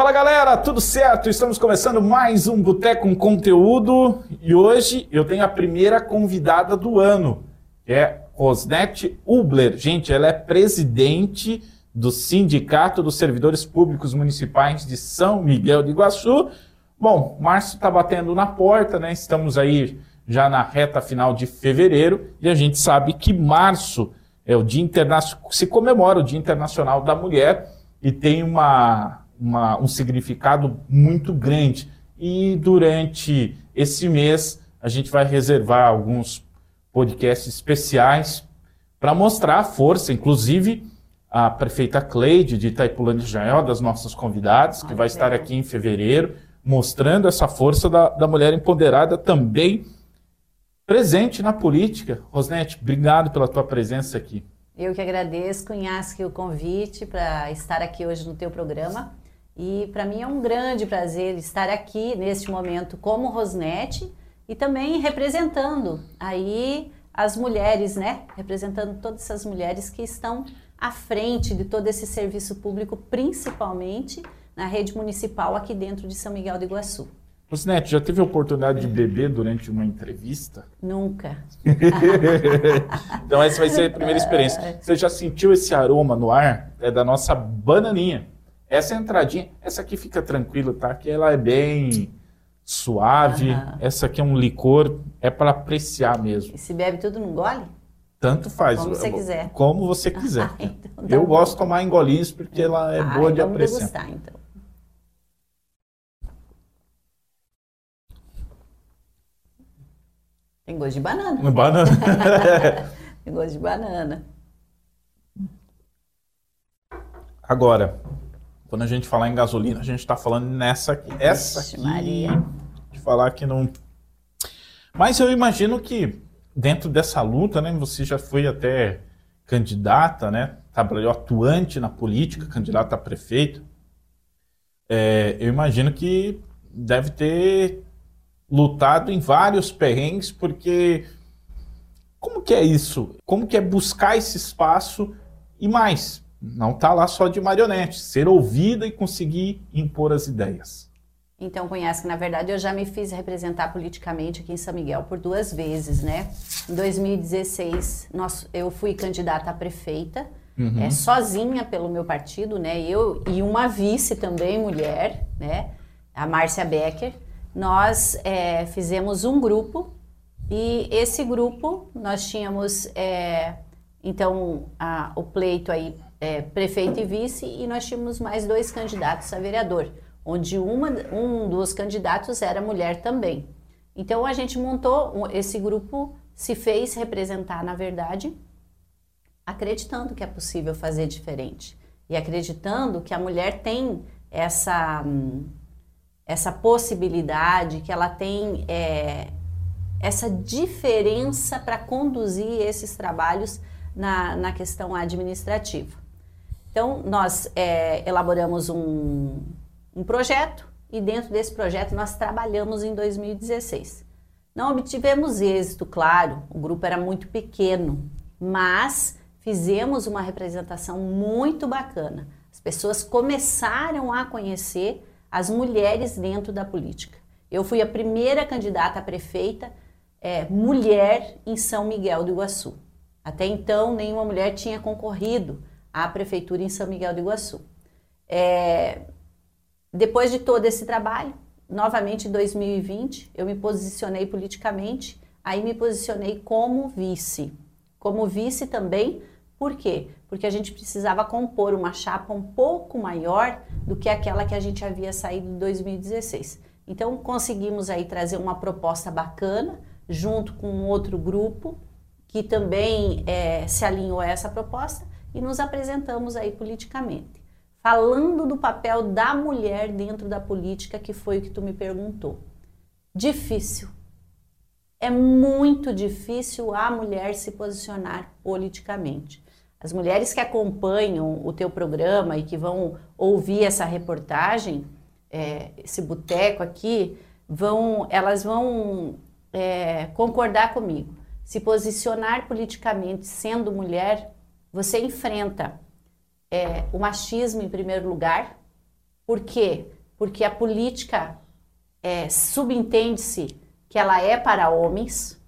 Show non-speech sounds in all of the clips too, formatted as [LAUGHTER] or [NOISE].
Fala galera, tudo certo? Estamos começando mais um Boteco com Conteúdo e hoje eu tenho a primeira convidada do ano, que é Rosnete Ubler. Gente, ela é presidente do Sindicato dos Servidores Públicos Municipais de São Miguel de Iguaçu. Bom, março está batendo na porta, né? Estamos aí já na reta final de fevereiro e a gente sabe que março é o Dia Internacional, se comemora o Dia Internacional da Mulher e tem uma uma, um significado muito grande. E durante esse mês a gente vai reservar alguns podcasts especiais para mostrar a força, inclusive a prefeita Cleide de Itaipulândia de Jael, das nossas convidadas, que vai estar aqui em fevereiro, mostrando essa força da, da mulher empoderada também presente na política. Rosnete, obrigado pela tua presença aqui. Eu que agradeço, Cunhasque, o convite para estar aqui hoje no teu programa. E para mim é um grande prazer estar aqui neste momento como Rosnete e também representando aí as mulheres, né? Representando todas essas mulheres que estão à frente de todo esse serviço público, principalmente na rede municipal aqui dentro de São Miguel do Iguaçu. Rosnete, já teve a oportunidade de beber durante uma entrevista? Nunca. [LAUGHS] então essa vai ser a primeira experiência. [LAUGHS] Você já sentiu esse aroma no ar? É da nossa bananinha. Essa entradinha, essa aqui fica tranquilo, tá? Que ela é bem suave. Uhum. Essa aqui é um licor, é para apreciar mesmo. E se bebe tudo num gole? Tanto faz. Como você quiser. Como você [LAUGHS] quiser. Ah, então tá Eu bom. gosto de tomar em golinhos porque ela é ah, boa de apreciar. Degustar, então. Tem gosto de banana. Banana. [LAUGHS] Tem gosto de banana. Agora, quando a gente falar em gasolina, a gente está falando nessa aqui. Essa aqui. Maria. De falar que não. Mas eu imagino que dentro dessa luta, né, você já foi até candidata, né? Trabalhou atuante na política, candidata a prefeito. É, eu imagino que deve ter lutado em vários perrengues, porque como que é isso? Como que é buscar esse espaço e mais? Não está lá só de marionete, ser ouvida e conseguir impor as ideias. Então, conhece que, na verdade, eu já me fiz representar politicamente aqui em São Miguel por duas vezes, né? Em 2016, nós, eu fui candidata a prefeita, uhum. é, sozinha pelo meu partido, né? Eu e uma vice também, mulher, né? A Márcia Becker. Nós é, fizemos um grupo e esse grupo, nós tínhamos, é, então, a, o pleito aí é, prefeito e vice, e nós tínhamos mais dois candidatos a vereador, onde uma, um dos candidatos era mulher também. Então a gente montou, esse grupo se fez representar, na verdade, acreditando que é possível fazer diferente e acreditando que a mulher tem essa, essa possibilidade, que ela tem é, essa diferença para conduzir esses trabalhos na, na questão administrativa. Então, nós é, elaboramos um, um projeto e dentro desse projeto nós trabalhamos em 2016. Não obtivemos êxito, claro, o grupo era muito pequeno, mas fizemos uma representação muito bacana. As pessoas começaram a conhecer as mulheres dentro da política. Eu fui a primeira candidata a prefeita é, mulher em São Miguel do Iguaçu. Até então, nenhuma mulher tinha concorrido à prefeitura em São Miguel do Iguaçu. É, depois de todo esse trabalho, novamente em 2020, eu me posicionei politicamente, aí me posicionei como vice. Como vice também, por quê? Porque a gente precisava compor uma chapa um pouco maior do que aquela que a gente havia saído em 2016. Então conseguimos aí trazer uma proposta bacana, junto com outro grupo que também é, se alinhou a essa proposta e nos apresentamos aí politicamente, falando do papel da mulher dentro da política, que foi o que tu me perguntou. Difícil. É muito difícil a mulher se posicionar politicamente. As mulheres que acompanham o teu programa e que vão ouvir essa reportagem, é, esse boteco aqui, vão, elas vão é, concordar comigo. Se posicionar politicamente sendo mulher você enfrenta é, o machismo em primeiro lugar, Por quê? Porque a política é, subentende-se que ela é para homens,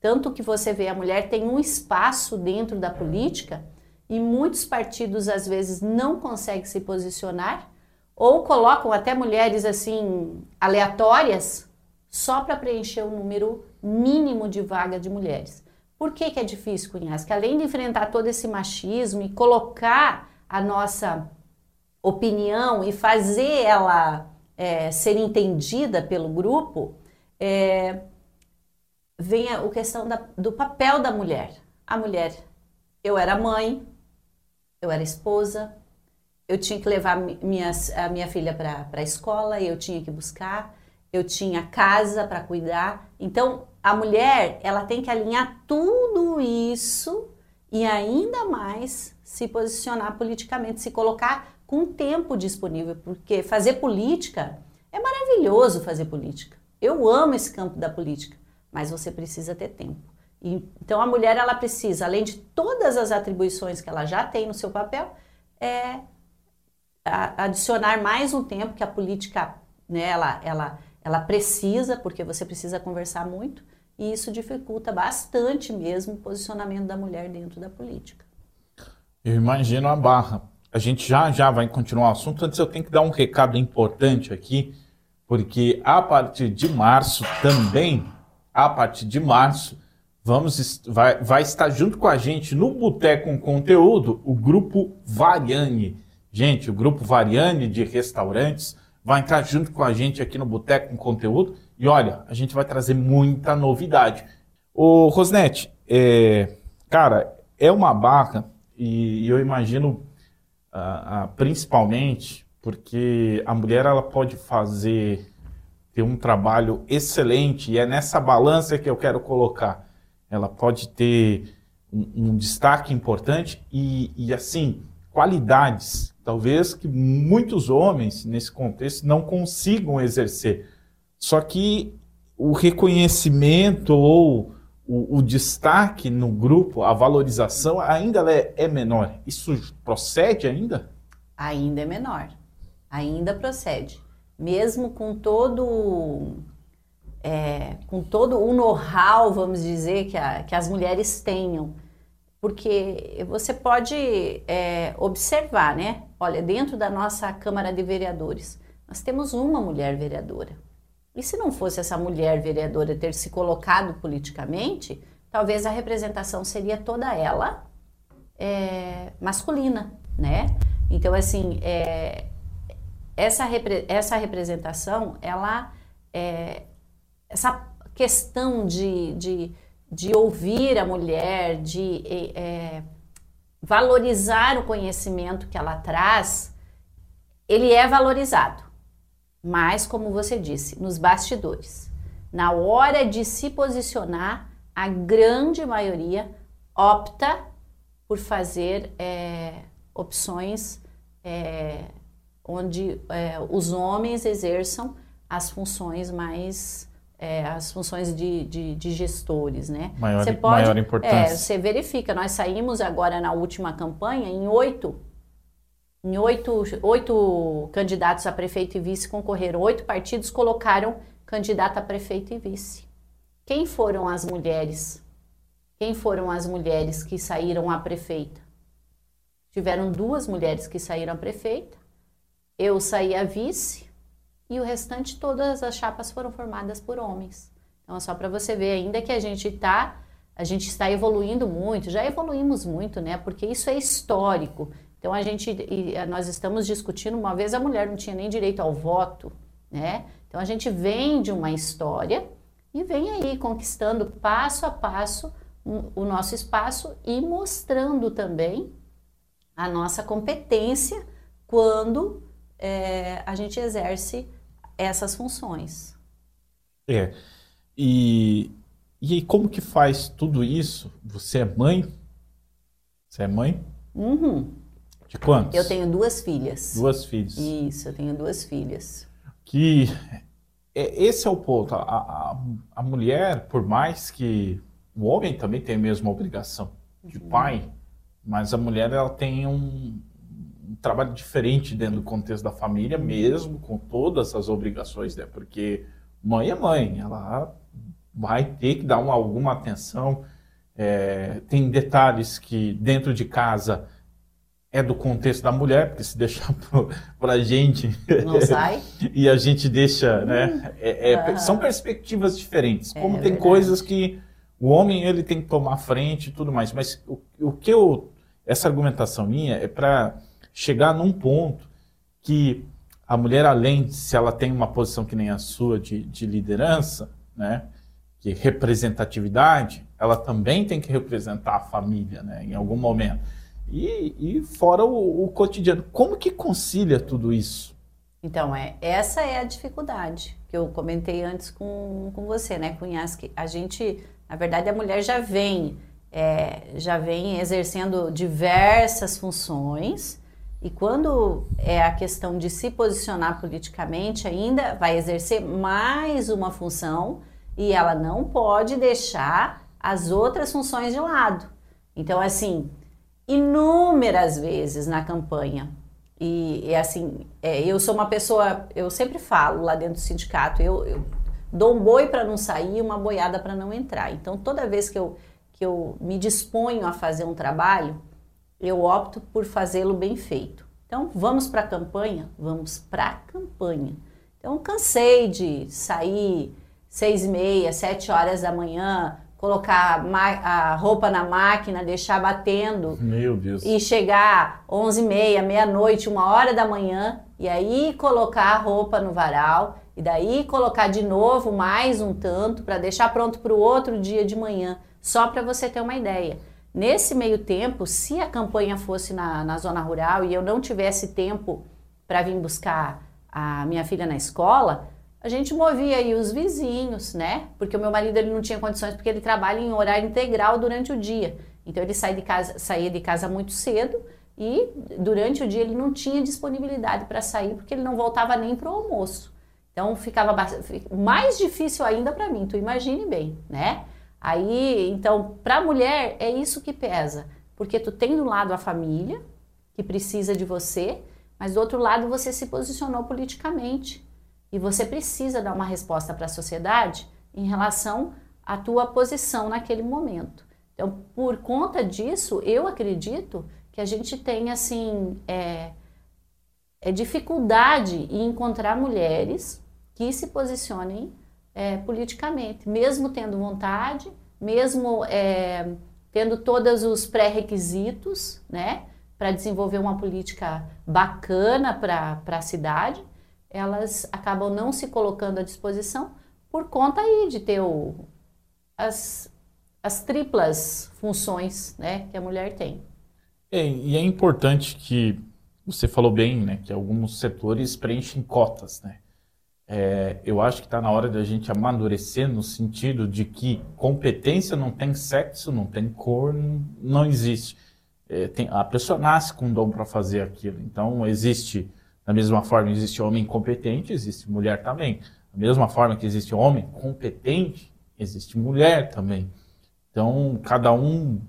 tanto que você vê a mulher tem um espaço dentro da política e muitos partidos às vezes não conseguem se posicionar ou colocam até mulheres assim aleatórias só para preencher o número mínimo de vaga de mulheres. Por que, que é difícil, Cunhas? Que além de enfrentar todo esse machismo e colocar a nossa opinião e fazer ela é, ser entendida pelo grupo, é, vem a, questão da, do papel da mulher. A mulher, eu era mãe, eu era esposa, eu tinha que levar a minha filha para a escola, eu tinha que buscar, eu tinha casa para cuidar. Então, a mulher, ela tem que alinhar tudo isso e ainda mais se posicionar politicamente, se colocar com tempo disponível, porque fazer política é maravilhoso fazer política. Eu amo esse campo da política, mas você precisa ter tempo. Então a mulher ela precisa, além de todas as atribuições que ela já tem no seu papel, é adicionar mais um tempo que a política, né, ela, ela, ela precisa, porque você precisa conversar muito, e isso dificulta bastante mesmo o posicionamento da mulher dentro da política. Eu imagino a barra. A gente já já vai continuar o assunto, antes eu tenho que dar um recado importante aqui, porque a partir de março também, a partir de março, vamos vai, vai estar junto com a gente no Boteco com Conteúdo o grupo Variane. Gente, o grupo Variane de restaurantes vai entrar junto com a gente aqui no Boteco com Conteúdo e olha, a gente vai trazer muita novidade. Ô Rosnete, é, cara, é uma barra e, eu imagino principalmente porque a mulher ela pode fazer ter um trabalho excelente e é nessa balança que eu quero colocar. Ela pode ter um, um destaque importante e, e assim qualidades talvez que muitos homens nesse contexto não consigam exercer. Só que o reconhecimento ou o, o destaque no grupo, a valorização ainda é, é menor. Isso procede ainda? Ainda é menor. Ainda procede. Mesmo com todo é, com todo o know-how, vamos dizer, que, a, que as mulheres tenham porque você pode é, observar, né? Olha, dentro da nossa Câmara de Vereadores, nós temos uma mulher vereadora. E se não fosse essa mulher vereadora ter se colocado politicamente, talvez a representação seria toda ela é, masculina, né? Então, assim, é, essa, repre essa representação, ela, é, essa questão de, de de ouvir a mulher, de é, valorizar o conhecimento que ela traz, ele é valorizado. Mas, como você disse, nos bastidores. Na hora de se posicionar, a grande maioria opta por fazer é, opções é, onde é, os homens exerçam as funções mais é, as funções de, de, de, gestores, né? Maior, você pode, maior importância. É, você verifica, nós saímos agora na última campanha em oito, em oito, oito candidatos a prefeito e vice concorreram, oito partidos colocaram candidato a prefeito e vice. Quem foram as mulheres? Quem foram as mulheres que saíram a prefeita? Tiveram duas mulheres que saíram a prefeita, eu saí a vice e o restante todas as chapas foram formadas por homens. Então é só para você ver ainda que a gente está a gente está evoluindo muito, já evoluímos muito, né? Porque isso é histórico. Então a gente nós estamos discutindo uma vez a mulher não tinha nem direito ao voto, né? Então a gente vem de uma história e vem aí conquistando passo a passo o nosso espaço e mostrando também a nossa competência quando é, a gente exerce essas funções. É. E, e como que faz tudo isso? Você é mãe? Você é mãe? Uhum. De quantos? Eu tenho duas filhas. Duas filhas. Isso, eu tenho duas filhas. Que é, esse é o ponto. A, a, a, mulher, por mais que o homem também tem a mesma obrigação de uhum. pai, mas a mulher ela tem um, um trabalho diferente dentro do contexto da família, mesmo com todas as obrigações, né? Porque mãe é mãe, ela vai ter que dar uma, alguma atenção. É, tem detalhes que dentro de casa é do contexto da mulher, porque se deixar [LAUGHS] para a gente. Não sai. [LAUGHS] e a gente deixa, né? É, é, uhum. São perspectivas diferentes. É, Como tem verdade. coisas que o homem ele tem que tomar frente e tudo mais. Mas o, o que eu. Essa argumentação minha é para chegar num ponto que a mulher, além de se ela tem uma posição que nem a sua de, de liderança, né? Que representatividade, ela também tem que representar a família, né? Em algum momento. E, e fora o, o, cotidiano. Como que concilia tudo isso? Então, é, essa é a dificuldade que eu comentei antes com, com você, né, Cunhasque? A gente, na verdade, a mulher já vem, é, já vem exercendo diversas funções e quando é a questão de se posicionar politicamente, ainda vai exercer mais uma função e ela não pode deixar as outras funções de lado. Então, assim, inúmeras vezes na campanha. E, e assim, é, eu sou uma pessoa, eu sempre falo lá dentro do sindicato, eu, eu dou um boi para não sair, uma boiada para não entrar. Então, toda vez que eu, que eu me disponho a fazer um trabalho, eu opto por fazê-lo bem feito. Então, vamos para a campanha? Vamos para a campanha. Então, cansei de sair seis e meia, sete horas da manhã, colocar a roupa na máquina, deixar batendo. Meu Deus. E chegar 11 e meia, meia-noite, uma hora da manhã, e aí colocar a roupa no varal, e daí colocar de novo mais um tanto para deixar pronto para o outro dia de manhã, só para você ter uma ideia. Nesse meio tempo, se a campanha fosse na, na zona rural e eu não tivesse tempo para vir buscar a minha filha na escola, a gente movia aí os vizinhos, né? Porque o meu marido ele não tinha condições porque ele trabalha em horário integral durante o dia. Então ele sai de casa, saía de casa muito cedo e durante o dia ele não tinha disponibilidade para sair porque ele não voltava nem para o almoço. Então ficava mais difícil ainda para mim, tu imagine bem, né? Aí, então, para a mulher é isso que pesa, porque tu tem do lado a família que precisa de você, mas do outro lado você se posicionou politicamente. E você precisa dar uma resposta para a sociedade em relação à tua posição naquele momento. Então, por conta disso, eu acredito que a gente tem assim é, é dificuldade em encontrar mulheres que se posicionem é, politicamente, mesmo tendo vontade, mesmo é, tendo todos os pré-requisitos, né, para desenvolver uma política bacana para a cidade, elas acabam não se colocando à disposição por conta aí de ter o, as, as triplas funções né, que a mulher tem. É, e é importante que você falou bem, né, que alguns setores preenchem cotas, né? É, eu acho que está na hora da gente amadurecer no sentido de que competência não tem sexo, não tem cor, não, existe. É, tem, a pessoa nasce com dom para fazer aquilo. Então, existe da mesma forma, existe homem competente, existe mulher também. Da mesma forma que existe homem competente, existe mulher também. Então, cada um,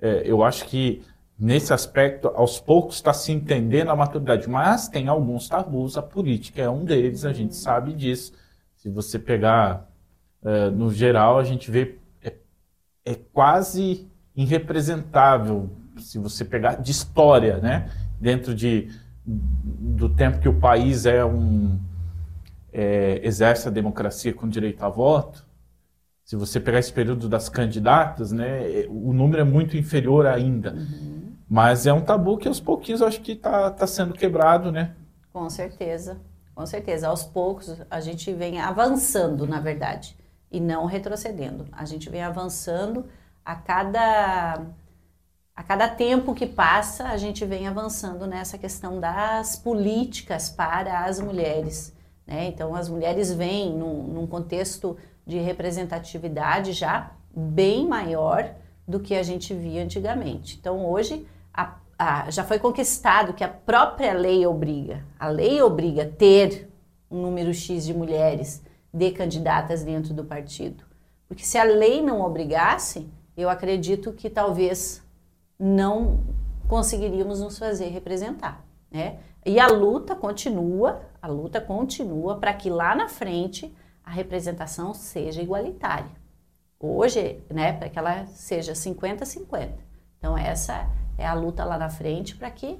é, eu acho que nesse aspecto, aos poucos está se entendendo a maturidade, mas tem alguns tabus, a política é um deles, a gente sabe disso. Se você pegar é, no geral, a gente vê é, é quase irrepresentável se você pegar de história, né? Dentro de do tempo que o país é um é, exerce a democracia com direito a voto, se você pegar esse período das candidatas, né, o número é muito inferior ainda. Uhum. Mas é um tabu que aos pouquinhos acho que está tá sendo quebrado, né? Com certeza, com certeza. Aos poucos a gente vem avançando, na verdade, e não retrocedendo. A gente vem avançando a cada a cada tempo que passa, a gente vem avançando nessa questão das políticas para as mulheres. Né? Então, as mulheres vêm num, num, contexto de representatividade já bem maior do que a gente via antigamente. Então, hoje, já foi conquistado que a própria lei obriga. A lei obriga ter um número X de mulheres de candidatas dentro do partido. Porque se a lei não obrigasse, eu acredito que talvez não conseguiríamos nos fazer representar. né? E a luta continua, a luta continua para que lá na frente a representação seja igualitária. Hoje, né, para que ela seja 50-50. Então essa é a luta lá na frente para que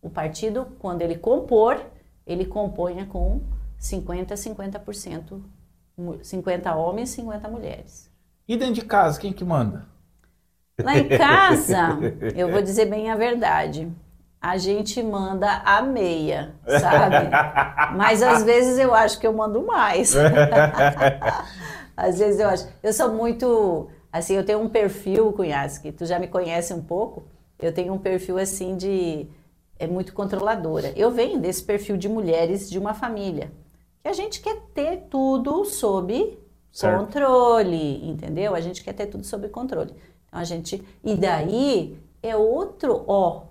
o partido, quando ele compor, ele componha com 50 50%, 50 homens, 50 mulheres. E dentro de casa, quem que manda? Lá em casa, [LAUGHS] eu vou dizer bem a verdade. A gente manda a meia, sabe? Mas às [LAUGHS] vezes eu acho que eu mando mais. [LAUGHS] às vezes eu acho. Eu sou muito. Assim, eu tenho um perfil, Cunhas, que tu já me conhece um pouco. Eu tenho um perfil assim de. É muito controladora. Eu venho desse perfil de mulheres de uma família. Que a gente quer ter tudo sob certo. controle, entendeu? A gente quer ter tudo sob controle. Então a gente. E daí é outro ó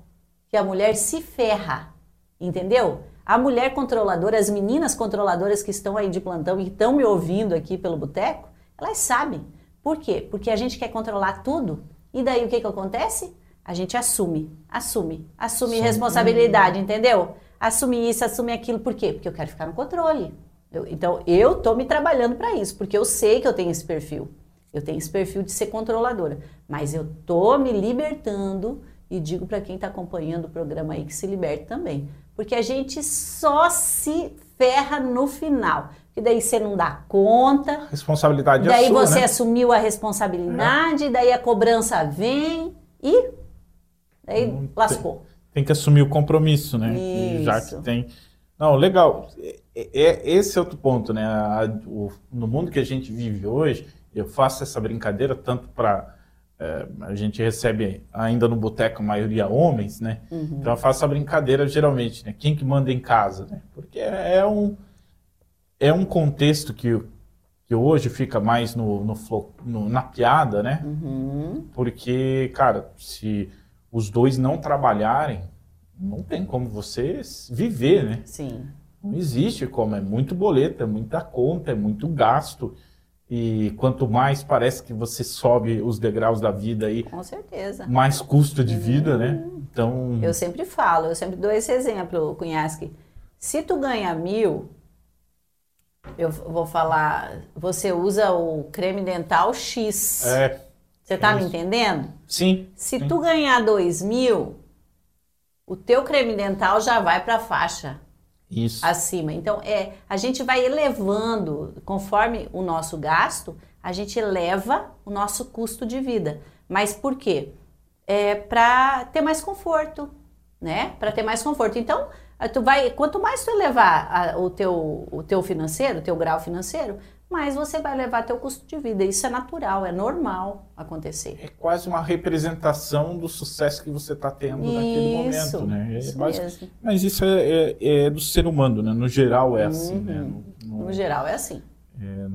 que a mulher se ferra, entendeu? A mulher controladora, as meninas controladoras que estão aí de plantão e estão me ouvindo aqui pelo boteco, elas sabem. Por quê? Porque a gente quer controlar tudo. E daí o que, que acontece? A gente assume, assume, assume Sim. responsabilidade, entendeu? Assume isso, assume aquilo. Por quê? Porque eu quero ficar no controle. Eu, então, eu tô me trabalhando para isso, porque eu sei que eu tenho esse perfil. Eu tenho esse perfil de ser controladora, mas eu tô me libertando e digo para quem está acompanhando o programa aí que se liberte também, porque a gente só se ferra no final. Que daí você não dá conta. Responsabilidade daí é sua, você né? assumiu a responsabilidade, é. daí a cobrança vem e daí hum, lascou. Tem, tem, que assumir o compromisso, né? Isso. Já que tem. Não, legal. É, é, esse é outro ponto, né? A, o, no mundo que a gente vive hoje, eu faço essa brincadeira tanto para é, a gente recebe ainda no boteco a maioria homens, né? Uhum. Então eu faço a brincadeira geralmente, né? Quem que manda em casa, né? Porque é, é um é um contexto que, que hoje fica mais no, no, no na piada, né? Uhum. Porque, cara, se os dois não trabalharem, não tem como você viver, né? Sim. Não existe como, é muito boleto, é muita conta, é muito gasto. E quanto mais parece que você sobe os degraus da vida aí, com certeza, mais custo de vida, né? Então, eu sempre falo, eu sempre dou esse exemplo, Cunhasque. Se tu ganha mil, eu vou falar, você usa o creme dental X. É. Você tá é me entendendo? Sim. Se sim. tu ganhar dois mil, o teu creme dental já vai para a faixa isso. acima. Então, é, a gente vai elevando, conforme o nosso gasto, a gente eleva o nosso custo de vida. Mas por quê? É para ter mais conforto, né? Para ter mais conforto. Então, tu vai, quanto mais tu elevar a, o, teu, o teu financeiro, o teu grau financeiro, mais você vai levar teu custo de vida. Isso é natural, é normal acontecer. É quase uma representação do sucesso que você está tendo isso, naquele momento, né? É isso mesmo. Mas isso é, é, é, do ser humano, né? No geral é assim, uhum. né? No, no, no, geral é assim. É,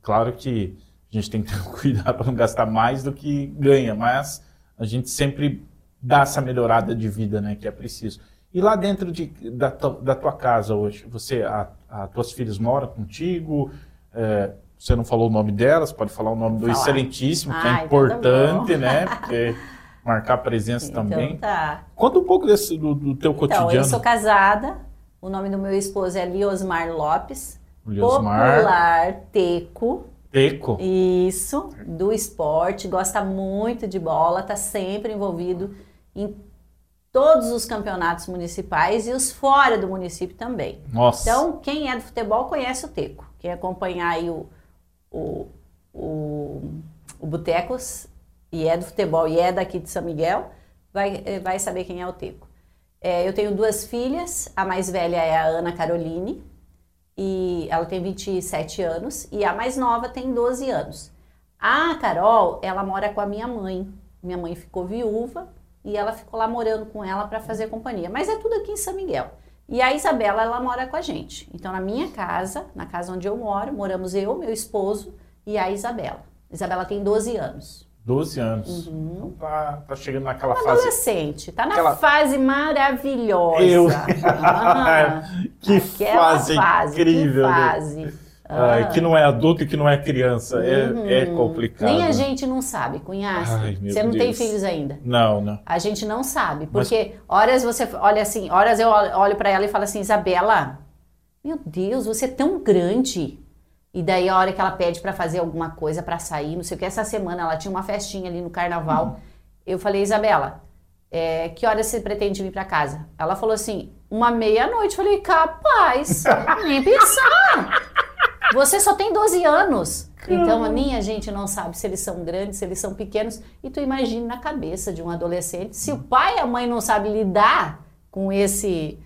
claro que a gente tem que ter [LAUGHS] cuidado para não gastar mais do que ganha, mas a gente sempre dá essa melhorada de vida, né? Que é preciso. E lá dentro de, da, da tua casa hoje, você, a, a tuas filhas moram contigo? É, você não falou o nome delas, pode falar o nome do excelentíssimo, que é ah, importante, então tá né? Porque [LAUGHS] marcar presença então, também. Tá. Conta um pouco desse, do, do teu então, cotidiano. Eu sou casada, o nome do meu esposo é Liosmar Lopes. Liosmar. Popular Teco. Teco. Isso, do esporte, gosta muito de bola, está sempre envolvido em todos os campeonatos municipais e os fora do município também. Nossa. Então, quem é do futebol conhece o Teco. Quem acompanhar o, o, o, o Botecos e é do futebol e é daqui de São Miguel, vai, eh, vai saber quem é o Teco. É, eu tenho duas filhas, a mais velha é a Ana Caroline, e ela tem 27 anos, e a mais nova tem 12 anos. A Carol, ela mora com a minha mãe. Minha mãe ficou viúva e ela ficou lá morando com ela para fazer companhia. Mas é tudo aqui em São Miguel. E a Isabela, ela mora com a gente. Então, na minha casa, na casa onde eu moro, moramos eu, meu esposo e a Isabela. Isabela tem 12 anos. 12 anos. Uhum. Então tá, tá chegando naquela Uma fase. adolescente, tá na Aquela... fase maravilhosa. Eu. [LAUGHS] Ah, [LAUGHS] que fase, fase incrível. Que né? Ah. que não é adulto e que não é criança. Uhum. É, é, complicado. Nem a gente não sabe, cunhado. Você não Deus. tem filhos ainda? Não, não. A gente não sabe. Porque Mas... horas você olha assim, horas eu olho para ela e falo assim, Isabela, meu Deus, você é tão grande. E daí a hora que ela pede para fazer alguma coisa para sair, não sei o que, essa semana ela tinha uma festinha ali no carnaval. Uhum. Eu falei, Isabela, é, que horas você pretende vir para casa? Ela falou assim, uma meia-noite. Falei, capaz, [LAUGHS] nem pensar. Você só tem 12 anos. Então, a minha gente não sabe se eles são grandes, se eles são pequenos. E tu imagina na cabeça de um adolescente, se o pai e a mãe não sabem lidar com esse,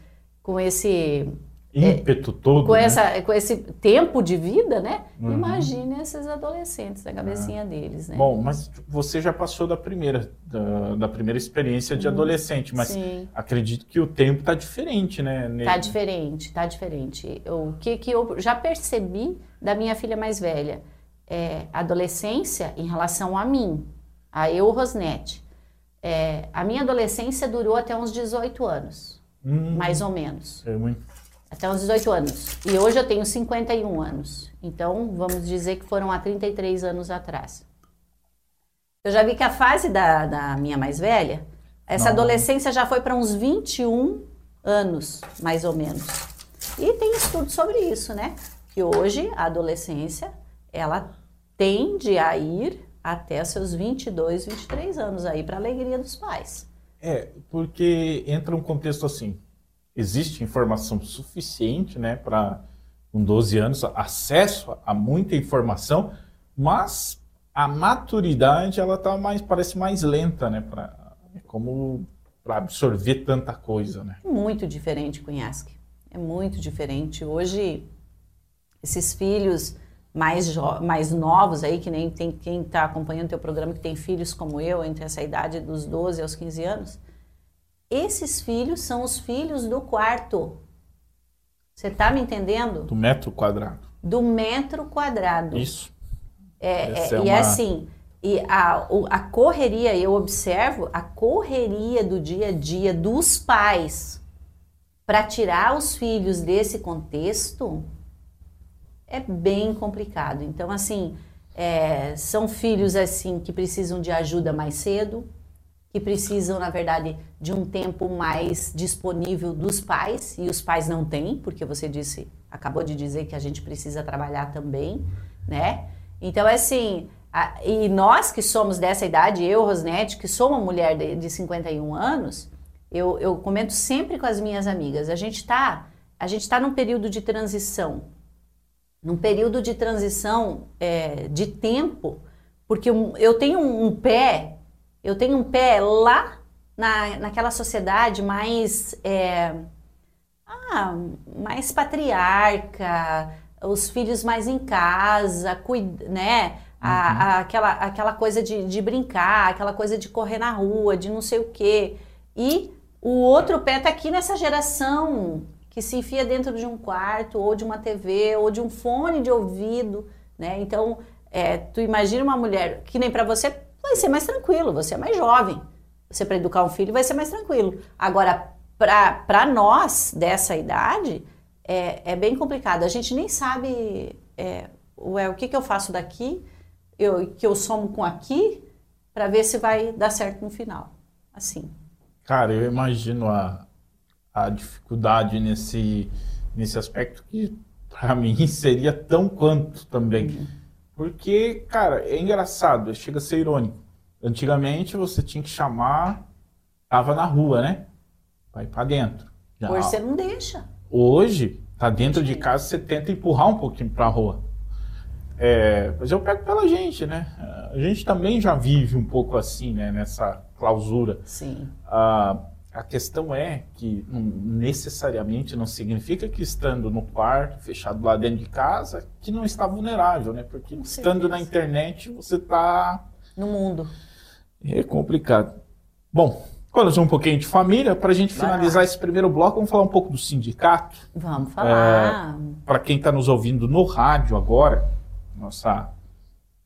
com esse ímpeto todo. Com, né? essa, com esse tempo de vida, né? Uhum. Imagine esses adolescentes, a cabecinha uhum. deles, né? Bom, mas você já passou da primeira, da, da primeira experiência de uhum. adolescente, mas Sim. acredito que o tempo está diferente, né? Está diferente, está diferente. O que, que eu já percebi da minha filha mais velha? É, adolescência em relação a mim, a eu, Rosnete. É, a minha adolescência durou até uns 18 anos, hum, mais ou menos. É muito até os 18 anos. E hoje eu tenho 51 anos. Então, vamos dizer que foram há 33 anos atrás. Eu já vi que a fase da, da minha mais velha, essa Não. adolescência já foi para uns 21 anos, mais ou menos. E tem estudo sobre isso, né? Que hoje a adolescência, ela tende a ir até seus 22, 23 anos aí, para alegria dos pais. É, porque entra um contexto assim existe informação suficiente né, para, com 12 anos, acesso a muita informação, mas a maturidade ela tá mais, parece mais lenta, né? Pra, é como para absorver tanta coisa, né? Muito diferente, Cunhasque. É muito diferente. Hoje, esses filhos mais, mais novos aí, que nem tem quem está acompanhando o teu programa, que tem filhos como eu, entre essa idade dos 12 aos 15 anos, esses filhos são os filhos do quarto. Você está me entendendo? Do metro quadrado. Do metro quadrado. Isso. É, é, é uma... E é assim, e a, a correria, eu observo a correria do dia a dia dos pais para tirar os filhos desse contexto é bem complicado. Então, assim, é, são filhos assim que precisam de ajuda mais cedo, que precisam, na verdade, de um tempo mais disponível dos pais, e os pais não têm, porque você disse, acabou de dizer que a gente precisa trabalhar também, né? Então, é assim, a, e nós que somos dessa idade, eu, Rosnete, que sou uma mulher de, de 51 anos, eu, eu comento sempre com as minhas amigas, a gente está a gente tá num período de transição, num período de transição é, de tempo, porque eu tenho um, um pé eu tenho um pé lá na, naquela sociedade mais, é, ah, mais patriarca, os filhos mais em casa, cuida, né? A, uhum. a, aquela, aquela coisa de, de brincar, aquela coisa de correr na rua, de não sei o quê. E o outro pé tá aqui nessa geração que se enfia dentro de um quarto, ou de uma TV, ou de um fone de ouvido, né? Então, é, tu imagina uma mulher que nem para você vai ser mais tranquilo, você é mais jovem. Você para educar um filho vai ser mais tranquilo. Agora, para nós dessa idade, é, é, bem complicado. A gente nem sabe é, ué, o que, que eu faço daqui, eu, que eu somo com aqui, para ver se vai dar certo no final. Assim. Cara, eu imagino a, a dificuldade nesse, nesse aspecto que para [LAUGHS] mim seria tão quanto também. Uhum. Porque, cara, é engraçado, chega a ser irônico. Antigamente você tinha que chamar, tava na rua, né? Vai para dentro. Já. Hoje você não deixa. Hoje, tá dentro de casa, você tenta empurrar um pouquinho para a rua. É, mas eu pego pela gente, né? A gente também já vive um pouco assim, né? Nessa clausura. Sim. Ah, a questão é que não, necessariamente não significa que estando no quarto, fechado lá dentro de casa, que não está vulnerável, né? Porque Com estando certeza. na internet, você está... No mundo. É complicado. Bom, falamos um pouquinho de família. Para a gente finalizar esse primeiro bloco, vamos falar um pouco do sindicato. Vamos falar. É, Para quem está nos ouvindo no rádio agora, nossa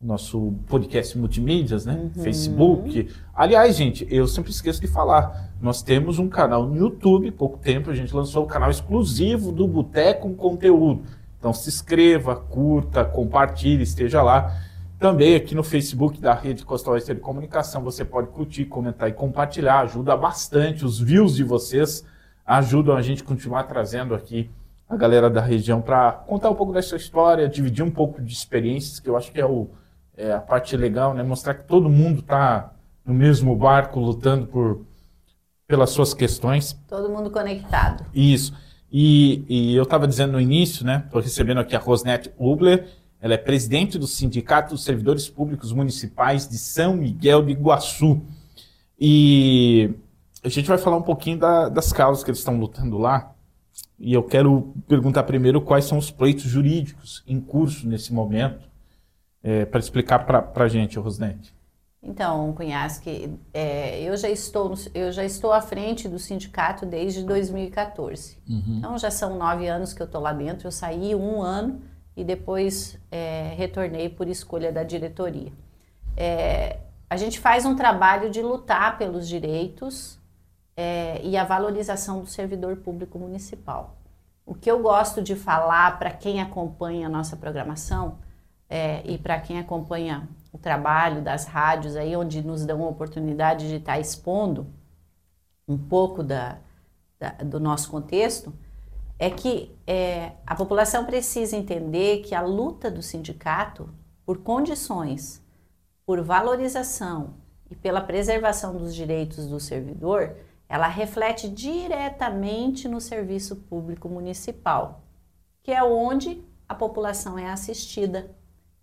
nosso podcast multimídias, né? Uhum. Facebook. Aliás, gente, eu sempre esqueço de falar. Nós temos um canal no YouTube, pouco tempo a gente lançou um canal exclusivo do Boteco com conteúdo. Então se inscreva, curta, compartilhe, esteja lá. Também aqui no Facebook da Rede Costa Oeste de Comunicação você pode curtir, comentar e compartilhar. Ajuda bastante. Os views de vocês ajudam a gente a continuar trazendo aqui a galera da região para contar um pouco da sua história, dividir um pouco de experiências, que eu acho que é, o, é a parte legal, né? Mostrar que todo mundo está no mesmo barco lutando por pelas suas questões. Todo mundo conectado. Isso. E, e eu estava dizendo no início, né? Estou recebendo aqui a Rosnete Ubler, ela é presidente do Sindicato dos Servidores Públicos Municipais de São Miguel de Iguaçu. E a gente vai falar um pouquinho da, das causas que eles estão lutando lá. E eu quero perguntar primeiro quais são os pleitos jurídicos em curso nesse momento, é, para explicar para a gente, Rosnete. Então, Cunhasque, é, eu, já estou, eu já estou à frente do sindicato desde 2014. Uhum. Então, já são nove anos que eu estou lá dentro. Eu saí um ano e depois é, retornei por escolha da diretoria. É, a gente faz um trabalho de lutar pelos direitos é, e a valorização do servidor público municipal. O que eu gosto de falar para quem acompanha a nossa programação é, e para quem acompanha o trabalho das rádios aí, onde nos dão a oportunidade de estar tá expondo um pouco da, da do nosso contexto, é que é, a população precisa entender que a luta do sindicato por condições, por valorização e pela preservação dos direitos do servidor, ela reflete diretamente no serviço público municipal, que é onde a população é assistida.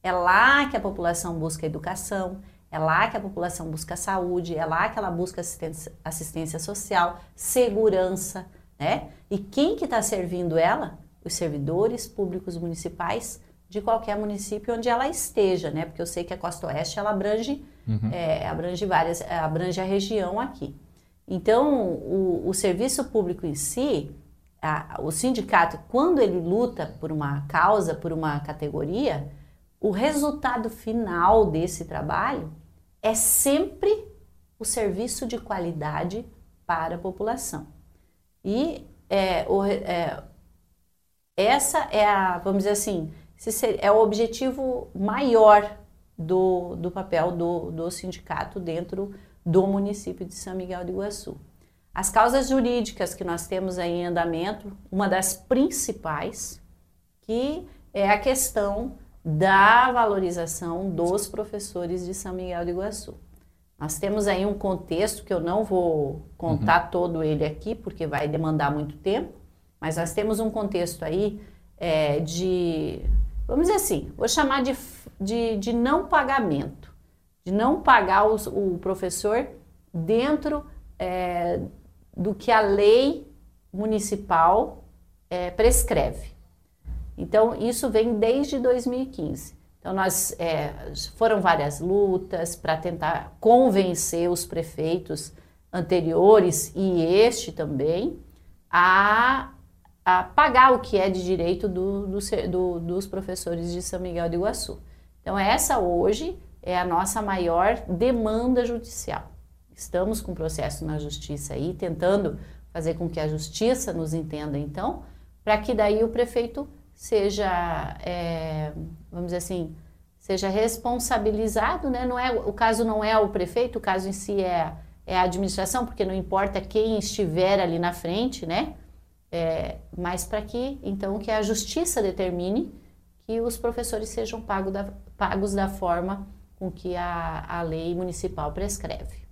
É lá que a população busca educação, é lá que a população busca saúde, é lá que ela busca assistência, assistência social, segurança, né? E quem que está servindo ela? Os servidores públicos municipais de qualquer município onde ela esteja, né? Porque eu sei que a Costa Oeste ela abrange, uhum. é, abrange várias, é, abrange a região aqui. Então, o, o serviço público em si, a, o sindicato, quando ele luta por uma causa, por uma categoria, o resultado final desse trabalho é sempre o serviço de qualidade para a população. E é, o, é, essa é a, vamos dizer assim, é o objetivo maior do, do papel do, do sindicato dentro do município de São Miguel de Iguaçu. As causas jurídicas que nós temos aí em andamento, uma das principais, que é a questão da valorização dos professores de São Miguel de Iguaçu. Nós temos aí um contexto que eu não vou contar uhum. todo ele aqui, porque vai demandar muito tempo, mas nós temos um contexto aí é, de, vamos dizer assim, vou chamar de, de, de não pagamento, de não pagar os, o professor dentro é, do que a lei municipal é, prescreve. Então, isso vem desde 2015. Então, nós é, foram várias lutas para tentar convencer os prefeitos anteriores e este também a, a pagar o que é de direito do, do, do, dos professores de São Miguel de Iguaçu. Então, essa hoje é a nossa maior demanda judicial. Estamos com processo na justiça aí, tentando fazer com que a justiça nos entenda, então, para que daí o prefeito seja, é, vamos dizer assim, seja responsabilizado, né? Não é, o caso não é o prefeito, o caso em si é, é a administração, porque não importa quem estiver ali na frente, né? É, mas para que, então, que a justiça determine que os professores sejam pagos da, pagos da forma com que a, a lei municipal prescreve.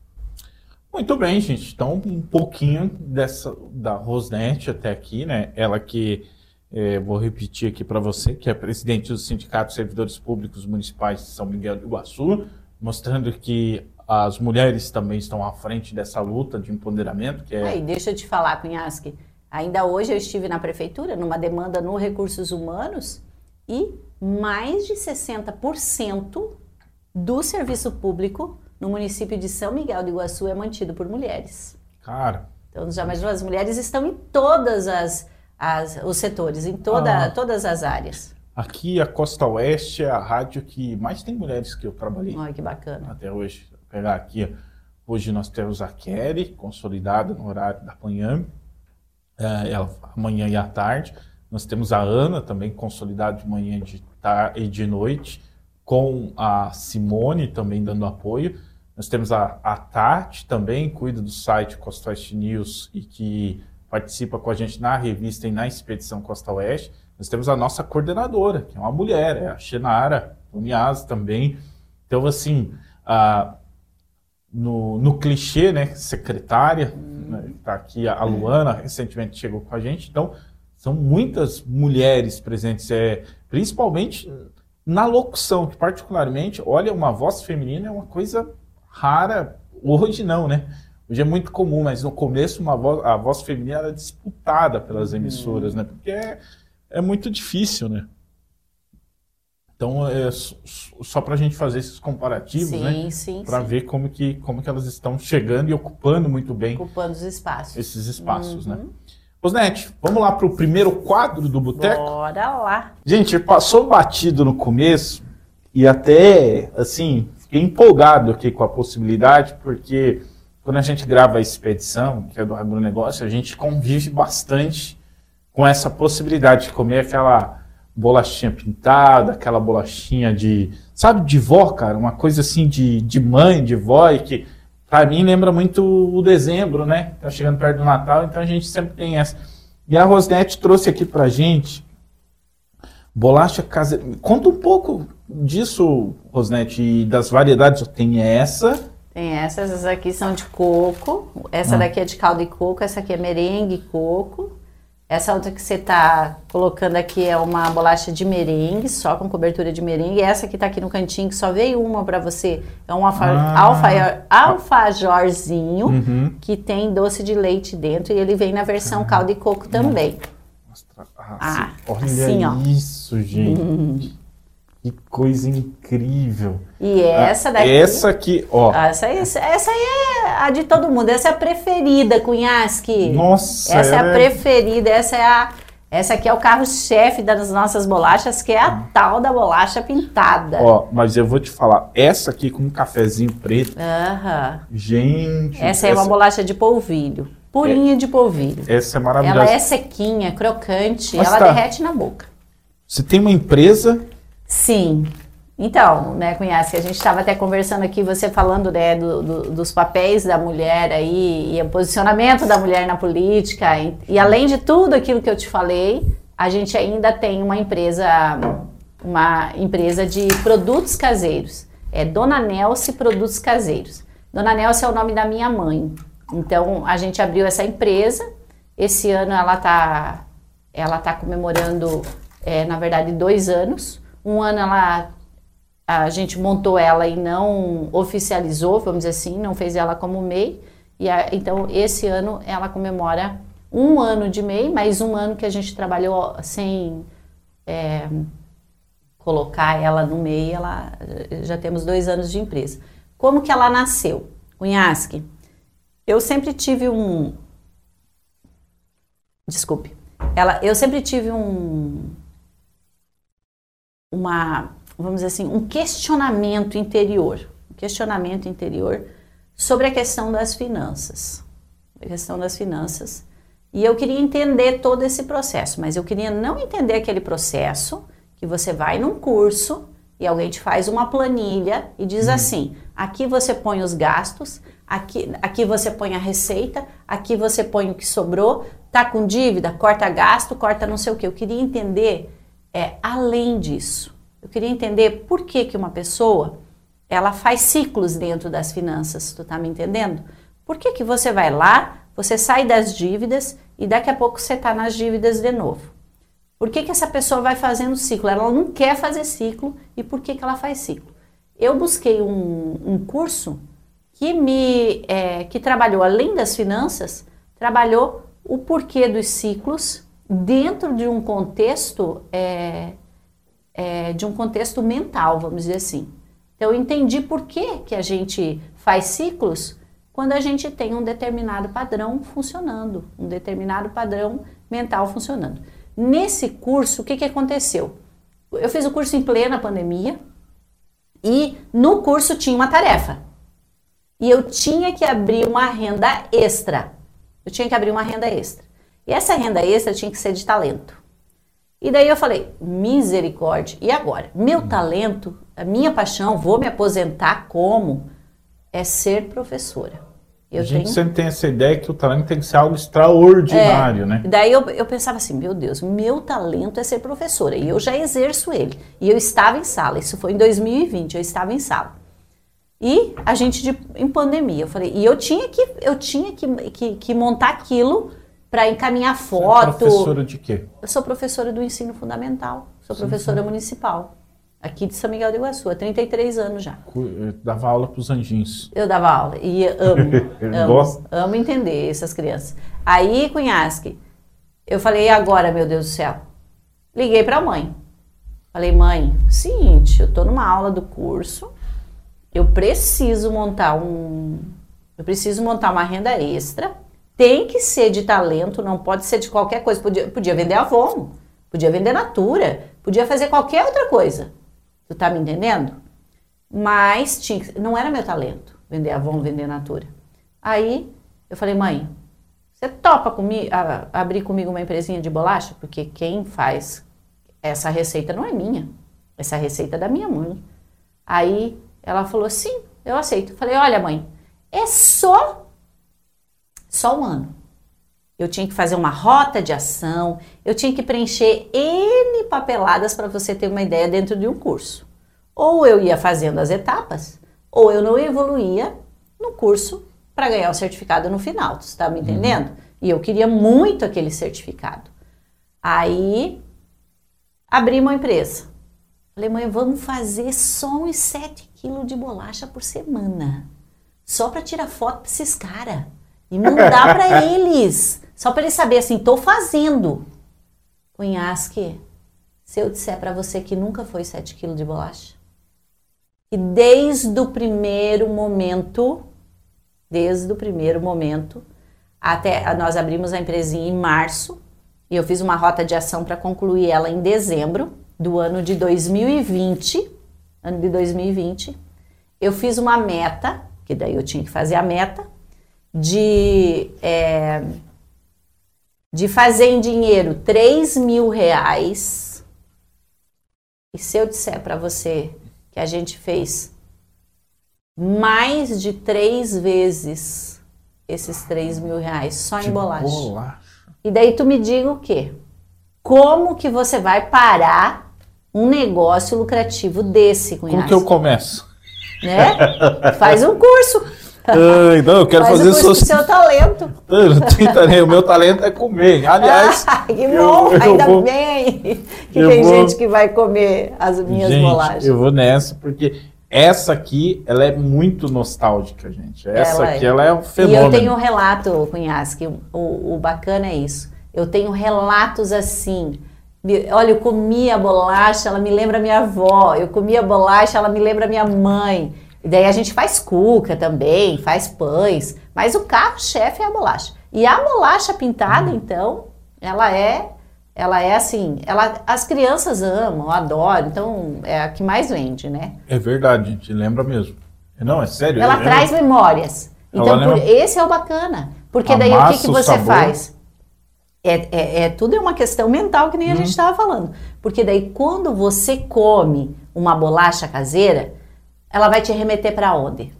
Muito bem, gente. Então, um pouquinho dessa da Rosnete até aqui, né? Ela que é, vou repetir aqui para você, que é presidente do Sindicato de Servidores Públicos Municipais de São Miguel do Iguaçu, mostrando que as mulheres também estão à frente dessa luta de empoderamento. Que é... Deixa eu te falar, Cunhasque. Ainda hoje eu estive na prefeitura, numa demanda no recursos humanos, e mais de 60% do serviço público no município de São Miguel do Iguaçu é mantido por mulheres. Cara. Então, já imaginou, as mulheres estão em todas as as, os setores, em toda, ah, todas as áreas. Aqui a Costa Oeste é a rádio que mais tem mulheres que eu trabalhei. Olha que bacana. Até hoje. Vou pegar aqui, hoje nós temos a Kelly, consolidada no horário da manhã, é, ela, amanhã e à tarde. Nós temos a Ana, também consolidada de manhã de tarde e de noite, com a Simone também dando apoio. Nós temos a, a Tati também, cuida do site Costa Oeste News e que participa com a gente na revista e na expedição Costa Oeste. Nós temos a nossa coordenadora, que é uma mulher, é a Xenara Unias também. Então, assim, a, no, no clichê, né, secretária, está né, tá aqui a Luana, recentemente chegou com a gente, então são muitas mulheres presentes, é, principalmente na locução, que particularmente, olha, uma voz feminina é uma coisa rara, hoje não, né? Hoje é muito comum, mas no começo uma voz, a voz feminina era disputada pelas emissoras, né? Porque é, é muito difícil, né? Então, é só para a gente fazer esses comparativos, sim, né? Sim, Para ver como que, como que elas estão chegando e ocupando muito bem. Ocupando os espaços. Esses espaços, né? uhum. né? Osnete, vamos lá para o primeiro quadro do Boteco? Bora lá. Gente, passou batido no começo e até, assim, fiquei empolgado aqui com a possibilidade, porque quando a gente grava a expedição, que é do agronegócio, a gente convive bastante com essa possibilidade de comer aquela bolachinha pintada, aquela bolachinha de, sabe, de vó, cara, uma coisa assim de, de mãe, de vó, e que para mim lembra muito o dezembro, né? Tá chegando perto do Natal, então a gente sempre tem essa. E a Rosnete trouxe aqui pra gente bolacha caseira. Conta um pouco disso, Rosnete, e das variedades. Tem essa. Tem essas, essas aqui são de coco. Essa ah. daqui é de caldo de coco, essa aqui é merengue coco. Essa outra que você está colocando aqui é uma bolacha de merengue, só com cobertura de merengue. E essa que está aqui no cantinho, que só veio uma para você, é um alfa, ah. alfa, alfajorzinho, uhum. que tem doce de leite dentro. E ele vem na versão ah. caldo de coco também. Mostra. Ah, ah, olha assim, isso, gente. Hum. Que coisa incrível. E essa daqui. Essa aqui, ó. Essa aí, essa aí é a de todo mundo. Essa é a preferida, Cunhasque. Nossa. Essa é a é... preferida. Essa é a. Essa aqui é o carro-chefe das nossas bolachas, que é a tal da bolacha pintada. Ó, mas eu vou te falar, essa aqui com um cafezinho preto. Aham. Gente. Essa, essa é uma bolacha de polvilho. Purinha é, de polvilho. Essa é maravilhosa. Ela é sequinha, crocante, mas ela tá. derrete na boca. Você tem uma empresa Sim. Então, né, Cunhas, que a gente estava até conversando aqui, você falando né, do, do, dos papéis da mulher aí, e o posicionamento da mulher na política, e, e, além de tudo aquilo que eu te falei, a gente ainda tem uma empresa, uma empresa de produtos caseiros. É Dona Nelce Produtos Caseiros. Dona Nelce é o nome da minha mãe. Então, a gente abriu essa empresa. Esse ano ela está ela tá comemorando, é, na verdade, dois anos. Um ano ela a gente montou ela e não oficializou, vamos dizer assim, não fez ela como MEI. E a, então esse ano ela comemora um ano de MEI, mais um ano que a gente trabalhou sem é, colocar ela no MEI, ela já temos dois anos de empresa. Como que ela nasceu? Cunhasque, eu sempre tive um desculpe, ela, eu sempre tive um uma, vamos dizer assim, um questionamento interior, um questionamento interior sobre a questão das finanças, a questão das finanças. E eu queria entender todo esse processo, mas eu queria não entender aquele processo que você vai num curso e alguém te faz uma planilha e diz uhum. assim: aqui você põe os gastos, aqui, aqui você põe a receita, aqui você põe o que sobrou, tá com dívida, corta gasto, corta não sei o que. Eu queria entender é além disso. Eu queria entender por que, que uma pessoa ela faz ciclos dentro das finanças, tu tá me entendendo? Por que, que você vai lá, você sai das dívidas e daqui a pouco você está nas dívidas de novo? Por que, que essa pessoa vai fazendo ciclo? Ela não quer fazer ciclo e por que, que ela faz ciclo? Eu busquei um, um curso que me é, que trabalhou além das finanças, trabalhou o porquê dos ciclos dentro de um contexto é, é, de um contexto mental, vamos dizer assim. Então eu entendi por que, que a gente faz ciclos quando a gente tem um determinado padrão funcionando, um determinado padrão mental funcionando. Nesse curso, o que, que aconteceu? Eu fiz o curso em plena pandemia e no curso tinha uma tarefa. E eu tinha que abrir uma renda extra. Eu tinha que abrir uma renda extra. E essa renda extra tinha que ser de talento. E daí eu falei, misericórdia, e agora? Meu hum. talento, a minha paixão, vou me aposentar como? É ser professora. Eu a gente tenho... sempre tem essa ideia que o talento tem que ser algo extraordinário, é, né? Daí eu, eu pensava assim, meu Deus, meu talento é ser professora e eu já exerço ele. E eu estava em sala, isso foi em 2020, eu estava em sala. E a gente de, em pandemia, eu falei, e eu tinha que, eu tinha que, que, que montar aquilo para encaminhar foto. Você é professora de quê? Eu sou professora do ensino fundamental, sou sim, professora sim. municipal aqui de São Miguel de Iguaçu, há 33 anos já. Eu dava aula para os anjinhos. Eu dava aula e amo, [LAUGHS] amo, amo entender essas crianças. Aí, Cunhasque, eu falei, e agora, meu Deus do céu? Liguei para a mãe. Falei, mãe, seguinte, eu estou numa aula do curso, eu preciso montar um, eu preciso montar uma renda extra, tem que ser de talento, não pode ser de qualquer coisa. Podia, podia vender Avon, podia vender Natura, podia fazer qualquer outra coisa. Tu tá me entendendo? Mas tinha, não era meu talento vender Avon, vender Natura. Aí eu falei, mãe, você topa a, abrir comigo uma empresinha de bolacha? Porque quem faz essa receita não é minha. Essa receita é da minha mãe. Aí ela falou, sim, eu aceito. Falei, olha mãe, é só, só um ano. Eu tinha que fazer uma rota de ação, eu tinha que preencher N papeladas para você ter uma ideia dentro de um curso. Ou eu ia fazendo as etapas, ou eu não evoluía no curso para ganhar o certificado no final. Você está me uhum. entendendo? Uhum. E eu queria muito aquele certificado. Aí abri uma empresa. Falei, mãe, vamos fazer só uns 7 quilos de bolacha por semana. Só para tirar foto para esses caras. E mandar para eles. Só para ele saber assim, tô fazendo. Cunhasque, se eu disser para você que nunca foi 7 quilos de bolacha, e desde o primeiro momento, desde o primeiro momento, até nós abrimos a empresinha em março, e eu fiz uma rota de ação para concluir ela em dezembro do ano de 2020, ano de 2020. Eu fiz uma meta, que daí eu tinha que fazer a meta, de é, de fazer em dinheiro 3 mil reais, e se eu disser para você que a gente fez mais de três vezes esses 3 mil reais só em bolacha. bolacha. E daí tu me diga o quê? Como que você vai parar um negócio lucrativo desse, cunhado? Como que eu começo? Né? Faz um curso. Ai, não, eu quero Faz fazer o seu talento. o meu talento é comer. Aliás, [LAUGHS] que bom, eu, eu ainda vou, bem que tem vou, gente que vai comer as minhas gente, bolachas. Eu vou nessa porque essa aqui, ela é muito nostálgica, gente. Essa ela aqui, é. ela é um fenômeno. E eu tenho um relato, Cunhasque, o, o bacana é isso. Eu tenho relatos assim. Olha, eu comia bolacha, ela me lembra minha avó. Eu comia bolacha, ela me lembra minha mãe. E daí a gente faz cuca também, faz pães, mas o carro-chefe é a bolacha. E a bolacha pintada, hum. então, ela é ela é assim, ela, as crianças amam, adoram, então é a que mais vende, né? É verdade, gente, lembra mesmo. Não, é sério. Ela traz memórias. Então, por, esse é o bacana. Porque daí o que, que você faz? É, é, é, tudo é uma questão mental que nem hum. a gente estava uhum. falando. Porque daí quando você come uma bolacha caseira, ela vai te remeter para onde?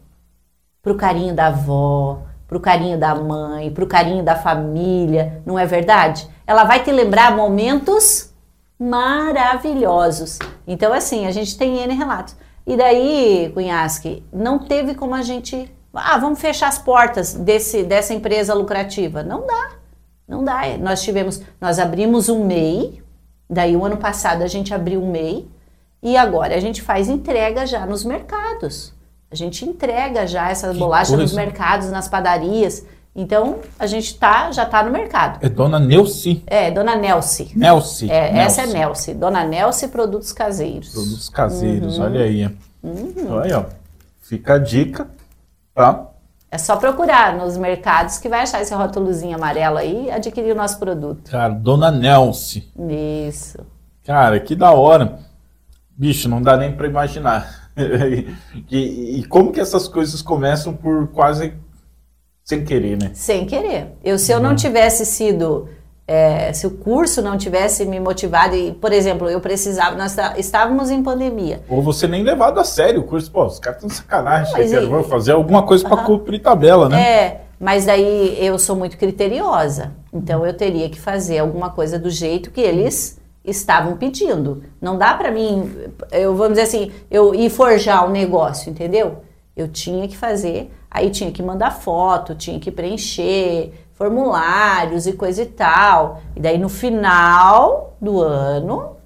Para o carinho da avó, para o carinho da mãe, para o carinho da família, não é verdade? Ela vai te lembrar momentos maravilhosos. Então, assim, a gente tem N relatos. E daí, Cunhasque, não teve como a gente. Ah, vamos fechar as portas desse, dessa empresa lucrativa. Não dá. Não dá. Nós tivemos. Nós abrimos um MEI. Daí, o ano passado, a gente abriu um MEI. E agora a gente faz entrega já nos mercados. A gente entrega já essas bolachas nos mercados, nas padarias. Então, a gente tá, já está no mercado. É Dona Nelci? É, Dona Nelci. Nelci. É. Essa é Nelci. Dona Nelci Produtos Caseiros. Produtos Caseiros, uhum. olha aí. Uhum. Olha, ó. Fica a dica, tá? É só procurar nos mercados que vai achar esse rótulozinho amarelo aí e adquirir o nosso produto. Cara, Dona Nelci. Isso. Cara, que da hora. Bicho, não dá nem para imaginar. [LAUGHS] e, e, como que essas coisas começam por quase sem querer, né? Sem querer. Eu, se eu não uhum. tivesse sido é, se o curso não tivesse me motivado e, por exemplo, eu precisava, nós estávamos em pandemia. Ou você nem levado a sério o curso, pô, os caras estão de sacanagem, mas e... vou fazer alguma coisa para cumprir tabela, né? É, mas daí eu sou muito criteriosa, então eu teria que fazer alguma coisa do jeito que eles estavam pedindo. Não dá para mim, eu vamos dizer assim, eu ir forjar o um negócio, entendeu? Eu tinha que fazer, aí tinha que mandar foto, tinha que preencher formulários e coisa e tal. E daí no final do ano,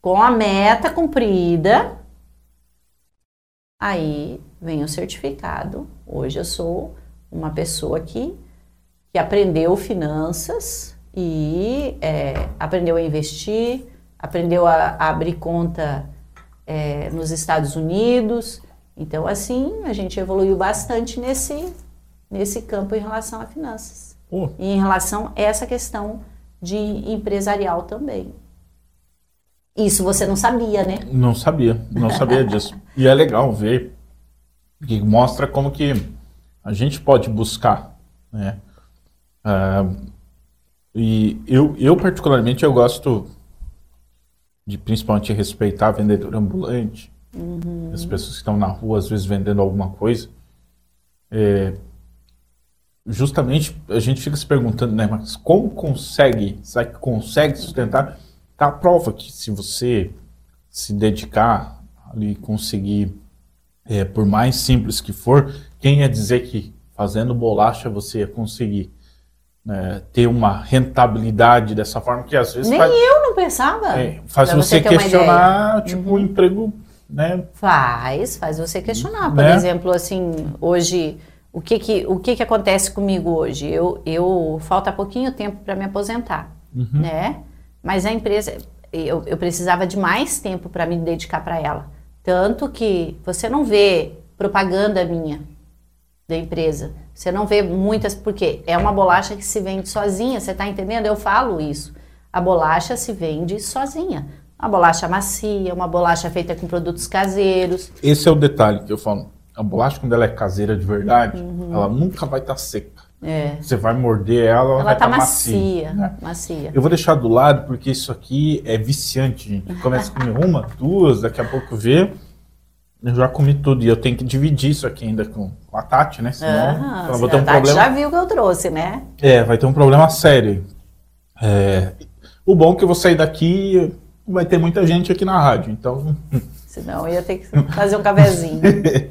com a meta cumprida, aí vem o certificado. Hoje eu sou uma pessoa que, que aprendeu finanças e é, aprendeu a investir, aprendeu a, a abrir conta é, nos Estados Unidos. Então, assim, a gente evoluiu bastante nesse, nesse campo em relação a finanças. Uh. E em relação a essa questão de empresarial também. Isso você não sabia, né? Não sabia, não sabia [LAUGHS] disso. E é legal ver que mostra como que a gente pode buscar, né? Uh, e eu, eu particularmente eu gosto de principalmente respeitar vendedor ambulante, uhum. as pessoas que estão na rua às vezes vendendo alguma coisa. É, justamente a gente fica se perguntando, né, mas como consegue, será que consegue sustentar? Tá a prova que se você se dedicar ali, conseguir, é, por mais simples que for, quem ia dizer que fazendo bolacha você ia conseguir né, ter uma rentabilidade dessa forma que às vezes nem faz, eu não pensava é, faz você, você questionar tipo uhum. um emprego né faz faz você questionar por né? exemplo assim hoje o que que, o que que acontece comigo hoje? Eu, eu falta pouquinho tempo para me aposentar, uhum. né? Mas a empresa, eu, eu precisava de mais tempo para me dedicar para ela. Tanto que você não vê propaganda minha da empresa. Você não vê muitas, porque é uma bolacha que se vende sozinha, você está entendendo? Eu falo isso. A bolacha se vende sozinha. Uma bolacha macia, uma bolacha feita com produtos caseiros. Esse é o detalhe que eu falo. A bolacha, quando ela é caseira de verdade, uhum. ela nunca vai estar tá seca. É. Você vai morder ela, ela, estar tá macia. Macia, né? macia. Eu vou deixar do lado porque isso aqui é viciante, gente. Começa a comer uma, duas, daqui a pouco vê. Eu já comi tudo e eu tenho que dividir isso aqui ainda com a Tati, né? Senão uhum, ela vai ter um problema. já viu que eu trouxe, né? É, vai ter um problema sério. É... O bom é que eu vou sair daqui vai ter muita gente aqui na rádio, então. Senão eu ia ter que fazer um cafezinho.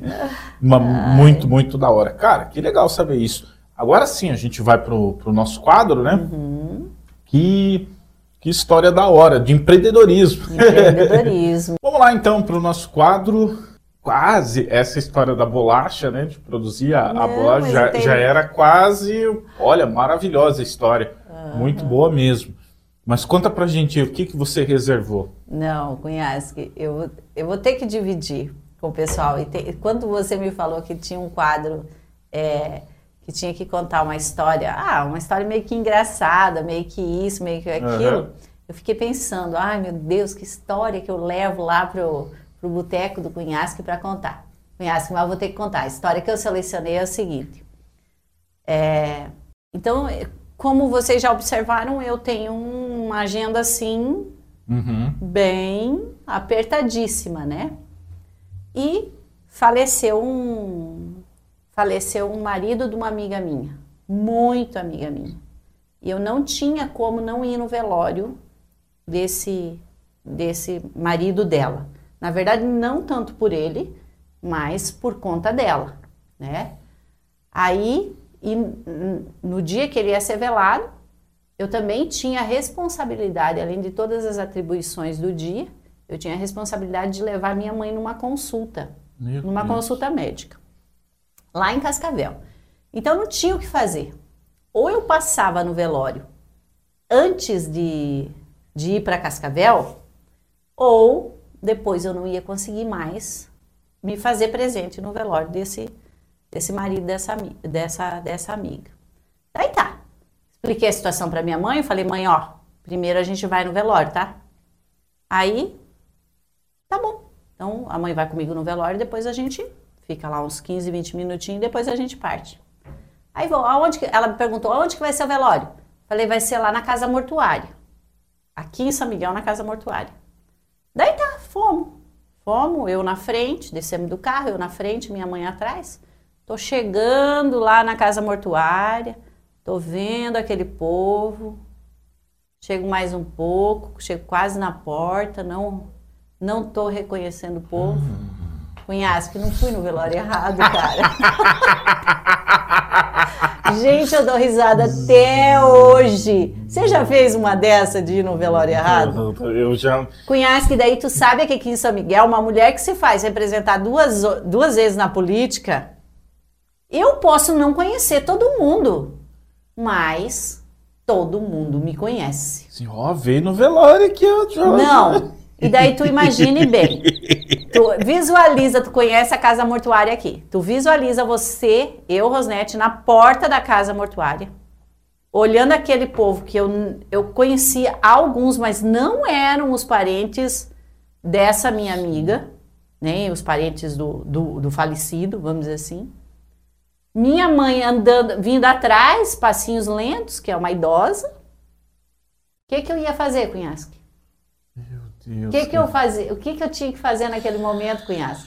[LAUGHS] Uma, muito, muito da hora. Cara, que legal saber isso. Agora sim, a gente vai pro, pro nosso quadro, né? Uhum. Que, que história da hora, de empreendedorismo. Empreendedorismo. [LAUGHS] Vamos lá então pro nosso quadro. Quase essa história da bolacha, né? De produzir a, Não, a bolacha. Já, já, era quase. Olha, maravilhosa a história. Uhum. Muito boa mesmo. Mas conta pra gente o que, que você reservou. Não, Cunhasque, eu, eu vou ter que dividir com o pessoal. E te, quando você me falou que tinha um quadro é, que tinha que contar uma história, ah, uma história meio que engraçada, meio que isso, meio que aquilo, uhum. eu fiquei pensando, ai meu Deus, que história que eu levo lá pro, pro boteco do Cunhasque para contar. Cunhasque, mas vou ter que contar. A história que eu selecionei é o seguinte. É, então, como vocês já observaram, eu tenho uma agenda assim, uhum. bem apertadíssima, né? E faleceu um, faleceu um marido de uma amiga minha, muito amiga minha. E eu não tinha como não ir no velório desse, desse marido dela. Na verdade, não tanto por ele, mas por conta dela, né? Aí e no dia que ele ia ser velado, eu também tinha a responsabilidade, além de todas as atribuições do dia, eu tinha a responsabilidade de levar minha mãe numa consulta, Meu numa Deus. consulta médica, lá em Cascavel. Então não tinha o que fazer. Ou eu passava no velório antes de, de ir para Cascavel, ou depois eu não ia conseguir mais me fazer presente no velório desse desse marido dessa, dessa, dessa amiga. Daí tá. Expliquei a situação para minha mãe, falei, mãe, ó, primeiro a gente vai no velório, tá? Aí, tá bom. Então, a mãe vai comigo no velório, depois a gente fica lá uns 15, 20 minutinhos, depois a gente parte. Aí vou, aonde que, ela me perguntou, aonde que vai ser o velório? Falei, vai ser lá na casa mortuária. Aqui em São Miguel, na casa mortuária. Daí tá, fomos. Fomos, eu na frente, descemos do carro, eu na frente, minha mãe atrás. Tô chegando lá na casa mortuária, tô vendo aquele povo. Chego mais um pouco, chego quase na porta, não não tô reconhecendo o povo. Cunhasco, que não fui no velório errado, cara. [LAUGHS] Gente, eu dou risada até hoje. Você já fez uma dessa de ir no velório errado? Eu já. Cunhasco, daí tu sabe que aqui em São Miguel, uma mulher que se faz representar duas, duas vezes na política, eu posso não conhecer todo mundo, mas todo mundo me conhece. Ó, veio no velório aqui, ó. Não. [LAUGHS] E daí tu imagine [LAUGHS] bem. Tu visualiza, tu conhece a casa mortuária aqui. Tu visualiza você, eu, Rosnete, na porta da casa mortuária, olhando aquele povo que eu, eu conhecia alguns, mas não eram os parentes dessa minha amiga, nem os parentes do, do, do falecido, vamos dizer assim. Minha mãe andando, vindo atrás, passinhos lentos, que é uma idosa. O que, que eu ia fazer, Cunhasque? O que, que eu fazia? O que, que eu tinha que fazer naquele momento, cunhado?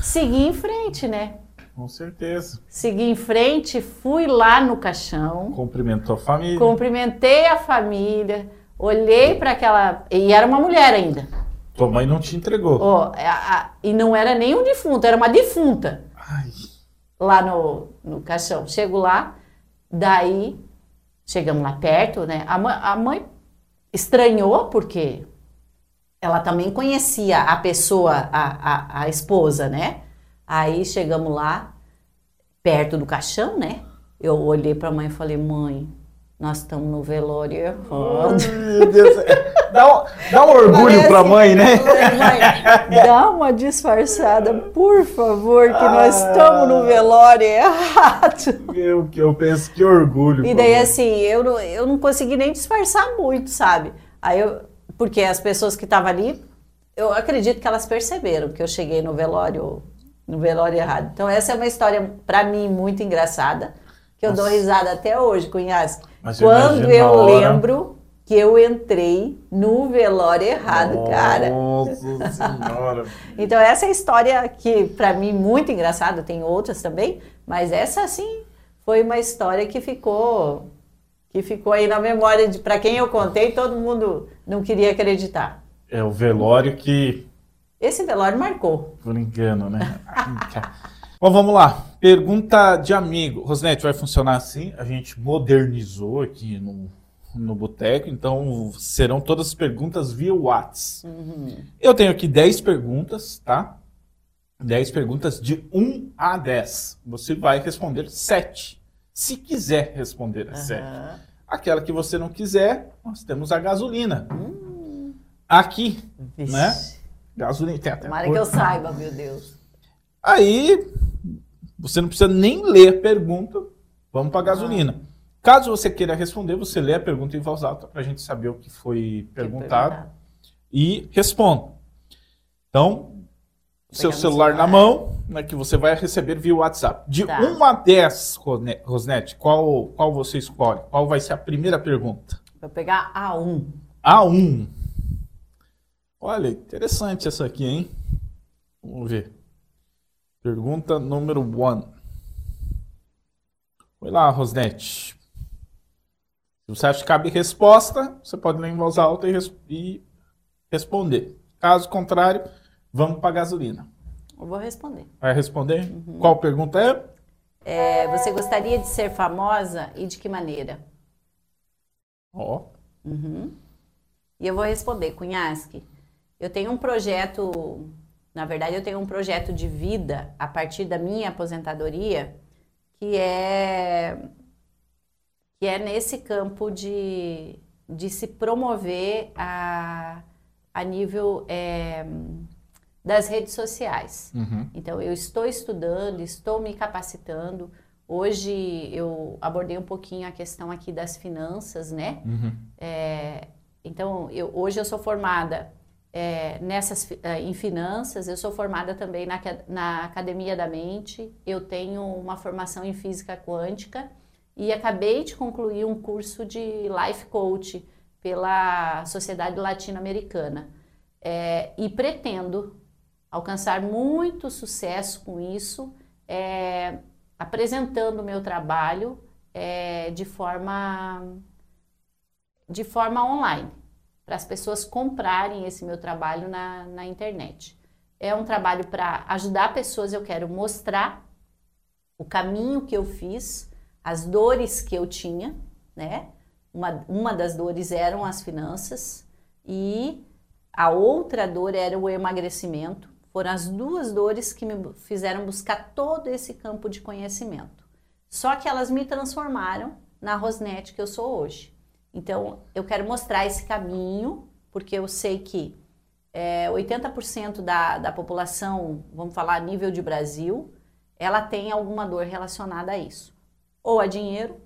Seguir em frente, né? Com certeza. Segui em frente, fui lá no caixão. Cumprimentou a família. Cumprimentei a família, olhei para aquela. E era uma mulher ainda. Tua mãe não te entregou. Oh, a, a, e não era nem um defunto, era uma defunta. Ai. Lá no, no caixão. Chego lá, daí chegamos lá perto, né? A, a mãe estranhou, porque ela também conhecia a pessoa, a, a, a esposa, né? Aí chegamos lá, perto do caixão, né? Eu olhei para a mãe e falei, mãe, nós estamos no velório errado. Meu Deus. [LAUGHS] Dá um, dá um orgulho para a mãe, né? Mãe, [LAUGHS] dá uma disfarçada, por favor, que ah, nós estamos no velório errado. Eu, eu penso que orgulho. E daí, assim, eu, eu não consegui nem disfarçar muito, sabe? Aí eu, porque as pessoas que estavam ali, eu acredito que elas perceberam que eu cheguei no velório no velório errado. Então essa é uma história para mim muito engraçada, que eu Nossa. dou risada até hoje, cunhas. Quando eu hora... lembro que eu entrei no velório errado, Nossa cara. Nossa senhora. [LAUGHS] então essa é a história que para mim muito engraçada, tem outras também, mas essa sim foi uma história que ficou que ficou aí na memória de para quem eu contei, todo mundo não queria acreditar. É o velório que esse velório marcou. Por engano, né? [LAUGHS] Bom, vamos lá. Pergunta de amigo. Rosnete, vai funcionar assim? A gente modernizou aqui no, no boteco, então serão todas as perguntas via WhatsApp. Uhum. Eu tenho aqui 10 perguntas, tá? 10 perguntas de 1 a 10. Você vai responder 7 se quiser responder a uhum. Aquela que você não quiser, nós temos a gasolina. Hum. Aqui, Vixe. né? Gasolina. Tem até Tomara que eu saiba, meu Deus. Aí, você não precisa nem ler a pergunta, vamos para a gasolina. Ah. Caso você queira responder, você lê a pergunta em voz alta para a gente saber o que foi perguntado e responda. Então, seu celular, na mão, né, que você vai receber via WhatsApp. De tá. 1 a 10, Rosnete, qual, qual você escolhe? Qual vai ser a primeira pergunta? Vou pegar A1. A1. Olha, interessante essa aqui, hein? Vamos ver. Pergunta número 1. Foi lá, Rosnete. Se você acha que cabe resposta, você pode ler em voz alta e, res e responder. Caso contrário, Vamos para gasolina. Eu vou responder. Vai responder? Uhum. Qual pergunta é? é? Você gostaria de ser famosa e de que maneira? Ó. Oh. Uhum. E eu vou responder, Cunhasque. Eu tenho um projeto, na verdade, eu tenho um projeto de vida a partir da minha aposentadoria, que é que é nesse campo de, de se promover a, a nível é, das redes sociais. Uhum. Então, eu estou estudando, estou me capacitando. Hoje eu abordei um pouquinho a questão aqui das finanças, né? Uhum. É, então, eu, hoje eu sou formada é, nessas, é, em finanças, eu sou formada também na, na Academia da Mente, eu tenho uma formação em física quântica e acabei de concluir um curso de Life Coach pela Sociedade Latino-Americana. É, e pretendo alcançar muito sucesso com isso, é, apresentando o meu trabalho é, de forma de forma online, para as pessoas comprarem esse meu trabalho na, na internet. É um trabalho para ajudar pessoas, eu quero mostrar o caminho que eu fiz, as dores que eu tinha, né? Uma, uma das dores eram as finanças e a outra dor era o emagrecimento. Foram as duas dores que me fizeram buscar todo esse campo de conhecimento. Só que elas me transformaram na Rosnete que eu sou hoje. Então, eu quero mostrar esse caminho, porque eu sei que é, 80% da, da população, vamos falar a nível de Brasil, ela tem alguma dor relacionada a isso. Ou a dinheiro,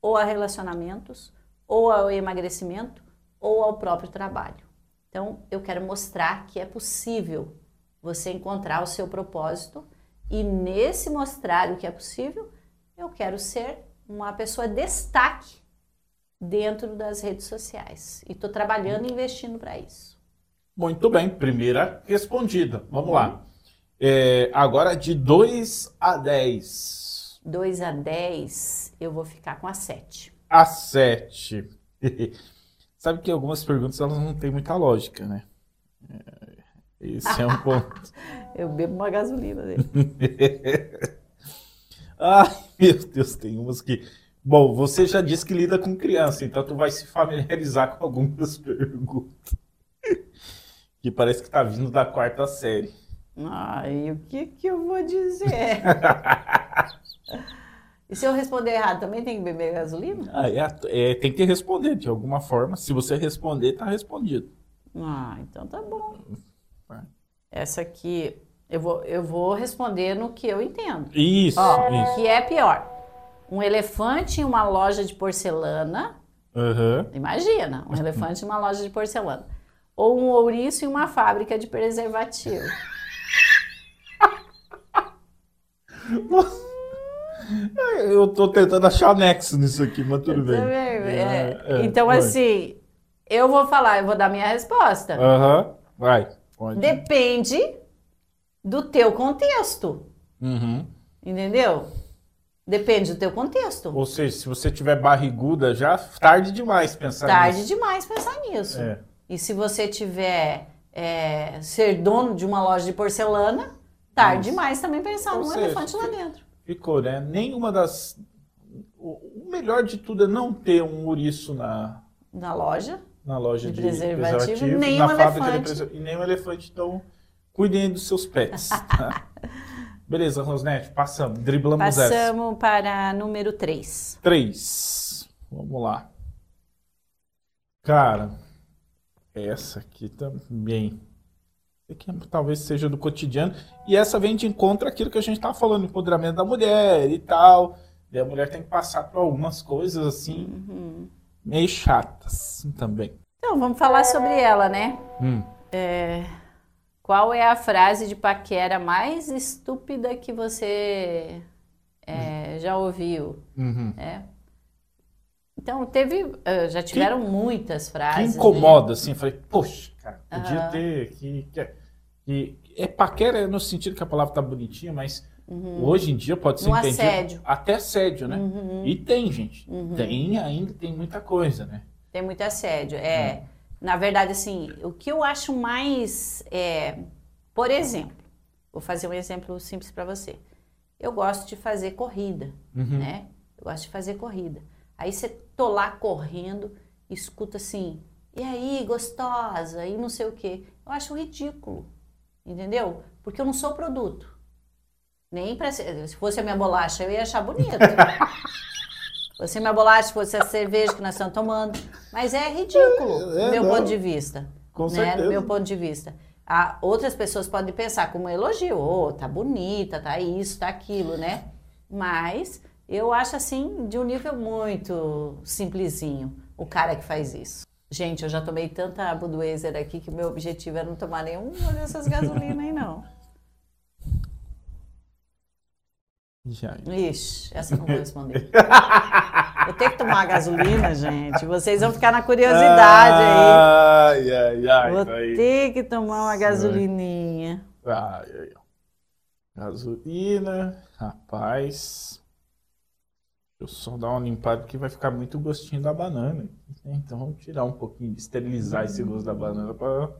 ou a relacionamentos, ou ao emagrecimento, ou ao próprio trabalho. Então, eu quero mostrar que é possível você encontrar o seu propósito e nesse mostrar o que é possível, eu quero ser uma pessoa destaque dentro das redes sociais. E estou trabalhando e investindo para isso. Muito bem, primeira respondida. Vamos lá. É, agora de 2 a 10. 2 a 10, eu vou ficar com a 7. A 7. [LAUGHS] Sabe que algumas perguntas elas não têm muita lógica, né? É, esse é um ponto. [LAUGHS] eu bebo uma gasolina dele. [LAUGHS] Ai, meu Deus, tem umas que. Bom, você já disse que lida com criança, então tu vai se familiarizar com algumas [LAUGHS] perguntas. que parece que tá vindo da quarta série. Ai, o que que eu vou dizer? e se eu responder errado, também tem que beber gasolina? Ah, é, é, tem que responder de alguma forma. Se você responder, tá respondido. Ah, então tá bom. Essa aqui, eu vou, eu vou responder no que eu entendo. Isso, Ó, isso. que é pior. Um elefante em uma loja de porcelana. Uhum. Imagina, um elefante em uma loja de porcelana. Ou um ouriço em uma fábrica de preservativo. [LAUGHS] Eu tô tentando achar nexo nisso aqui, mas tudo bem. É, é, então, vai. assim, eu vou falar, eu vou dar minha resposta. Aham, uhum. vai. Pode. Depende do teu contexto. Uhum. Entendeu? Depende do teu contexto. Ou seja, se você tiver barriguda já, tarde demais pensar tarde nisso. Tarde demais pensar nisso. É. E se você tiver é, ser dono de uma loja de porcelana, tarde Isso. demais também pensar Ou num seja, elefante lá dentro. Ficou, né? Nenhuma das. O melhor de tudo é não ter um ouriço na, na loja. Na loja de, de preservativo, preservativo nem na um fábrica elefante. de E nem um elefante. Então, cuidem dos seus pets. [LAUGHS] Tá? Beleza, Rosnete, passamos. Driblamos passamos essa. Passamos para número 3. 3. Vamos lá. Cara, essa aqui também. Que talvez seja do cotidiano. E essa vem de encontro àquilo que a gente estava falando, empoderamento da mulher e tal. E a mulher tem que passar por algumas coisas assim, uhum. Meio chatas também. Então, vamos falar sobre ela, né? Hum. É... Qual é a frase de paquera mais estúpida que você é, já ouviu? Uhum. É. Então, teve. Uh, já tiveram que, muitas frases. Que incomoda, né? assim. Falei, poxa, cara, podia uhum. ter. Que, que, que, é paquera no sentido que a palavra tá bonitinha, mas uhum. hoje em dia pode ser no entendido. Assédio. Até assédio, né? Uhum. E tem, gente. Uhum. Tem, ainda tem muita coisa, né? Tem muito assédio. É. Uhum. Na verdade, assim, o que eu acho mais. É, por exemplo, vou fazer um exemplo simples para você. Eu gosto de fazer corrida, uhum. né? Eu gosto de fazer corrida. Aí você tô lá correndo, escuta assim, e aí, gostosa, e não sei o quê. Eu acho ridículo, entendeu? Porque eu não sou produto. Nem pra, se fosse a minha bolacha, eu ia achar bonito. [LAUGHS] fosse a minha bolacha, fosse a cerveja que nós estamos tomando. Mas é ridículo, é, é, do meu não. ponto de vista. Com né? certeza. Meu ponto de vista. Ah, outras pessoas podem pensar como elogio, oh, tá bonita, tá isso, tá aquilo, né? Mas eu acho assim de um nível muito simplesinho o cara que faz isso. Gente, eu já tomei tanta Budweiser aqui que o meu objetivo é não tomar nenhuma dessas gasolinas aí, não. [LAUGHS] Já. Ixi, essa não vou responder. [LAUGHS] Vou ter que tomar gasolina, gente. Vocês vão ficar na curiosidade aí. Ai, ai, ai. Vou ter que tomar uma gasolininha. Ai, ai, ai. Gasolina, rapaz. Eu só dar uma limpada que vai ficar muito gostinho da banana. Então vamos tirar um pouquinho, esterilizar esse gosto da banana para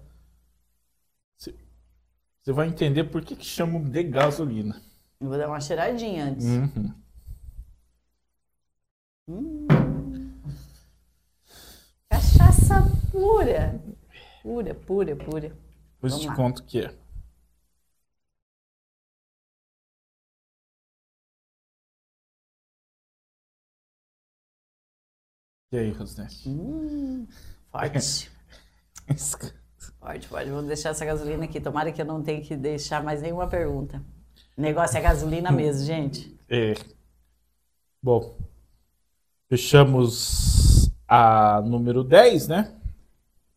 você vai entender por que, que chamam de gasolina. Eu vou dar uma cheiradinha antes. Uhum. Hum. Cachaça pura. Pura, pura, pura. Depois te lá. conto o que é. E aí, Rosnete? Hum, forte. [LAUGHS] pode, pode. Vou deixar essa gasolina aqui. Tomara que eu não tenha que deixar mais nenhuma pergunta. O negócio é gasolina mesmo, gente. É. Bom, fechamos a número 10, né?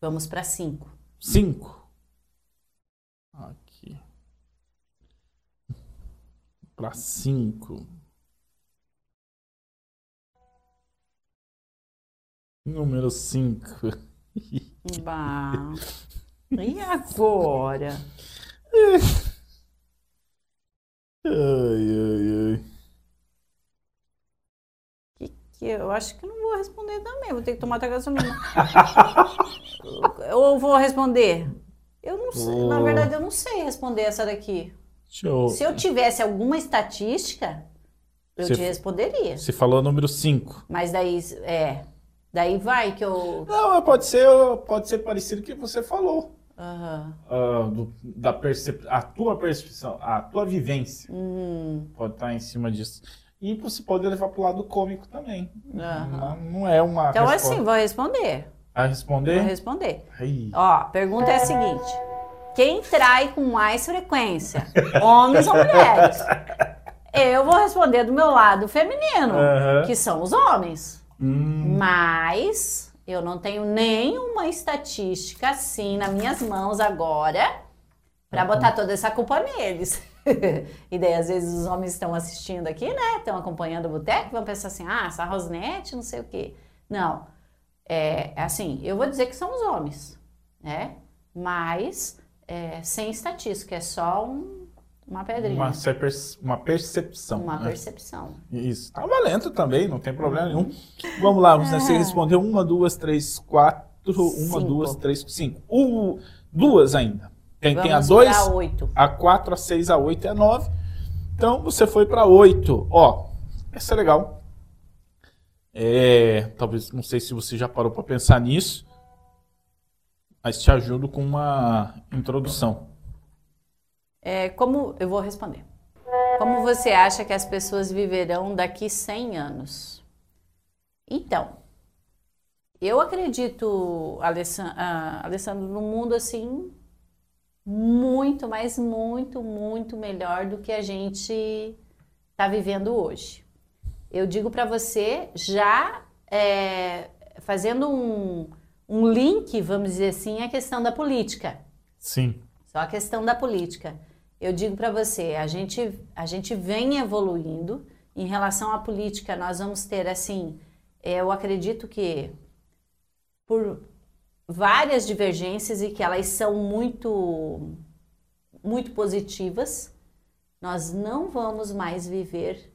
Vamos para 5. 5. Aqui. Para 5. Número 5. Bah. E agora? [LAUGHS] Ai, ai, ai. Que, que eu acho que não vou responder também. Vou ter que tomar até gasolina. [LAUGHS] Ou vou responder? Eu não sei. Oh. Na verdade, eu não sei responder essa daqui. Se eu tivesse alguma estatística, eu te responderia. Você falou número 5. Mas daí, é. Daí vai que eu. Não, pode ser, pode ser parecido com o que você falou. Uhum. Uh, do, da percep... a tua percepção, a tua vivência uhum. pode estar em cima disso. E você pode levar para o lado cômico também. Uhum. Não, não, é uma. Então, resposta... assim, vou responder. Vai responder? Vou responder. Ai. Ó, a pergunta é a seguinte: quem trai com mais frequência? [LAUGHS] Homens ou mulheres? Eu vou responder do meu lado feminino, que são os homens. Hum. Mas eu não tenho nenhuma estatística assim nas minhas mãos agora para uhum. botar toda essa culpa neles. [LAUGHS] e daí, às vezes, os homens estão assistindo aqui, né? Estão acompanhando o boteco, vão pensar assim, ah, essa Rosnete, não sei o quê. Não. É, é assim, eu vou dizer que são os homens, né? Mas é, sem estatística, é só um, uma pedrinha. Uma, uma percepção. Uma né? percepção. Isso. Tá valendo também, não tem problema nenhum. Vamos lá, você é. respondeu uma, duas, três, quatro. Uma, cinco. duas, três, cinco. Uh, duas ainda. Tem, tem a dois, a quatro, a seis, a oito e a nove. Então você foi para oito. Ó, essa é legal. É, talvez, não sei se você já parou para pensar nisso, mas te ajudo com uma introdução. É, como eu vou responder? Como você acha que as pessoas viverão daqui 100 anos? Então, eu acredito, Alessandro, ah, Alessandro, no mundo assim muito, mas muito, muito melhor do que a gente está vivendo hoje. Eu digo para você, já é, fazendo um, um link, vamos dizer assim, a questão da política. Sim. Só a questão da política eu digo para você, a gente, a gente vem evoluindo. Em relação à política, nós vamos ter, assim, eu acredito que por várias divergências e que elas são muito, muito positivas, nós não vamos mais viver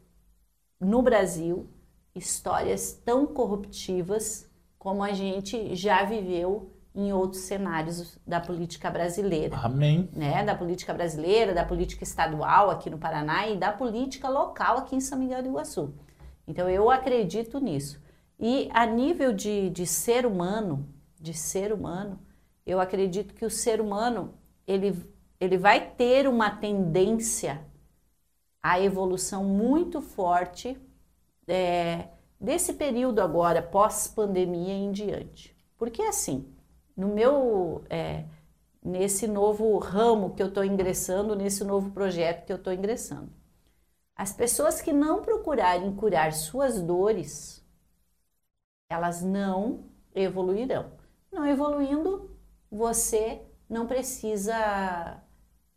no Brasil histórias tão corruptivas como a gente já viveu em outros cenários da política brasileira. Amém. Né? Da política brasileira, da política estadual aqui no Paraná e da política local aqui em São Miguel do Iguaçu. Então eu acredito nisso. E a nível de, de ser humano, de ser humano, eu acredito que o ser humano ele, ele vai ter uma tendência à evolução muito forte é, desse período agora, pós-pandemia em diante. Porque assim, no meu é, nesse novo ramo que eu estou ingressando, nesse novo projeto que eu estou ingressando. As pessoas que não procurarem curar suas dores, elas não evoluirão. Não evoluindo, você não precisa,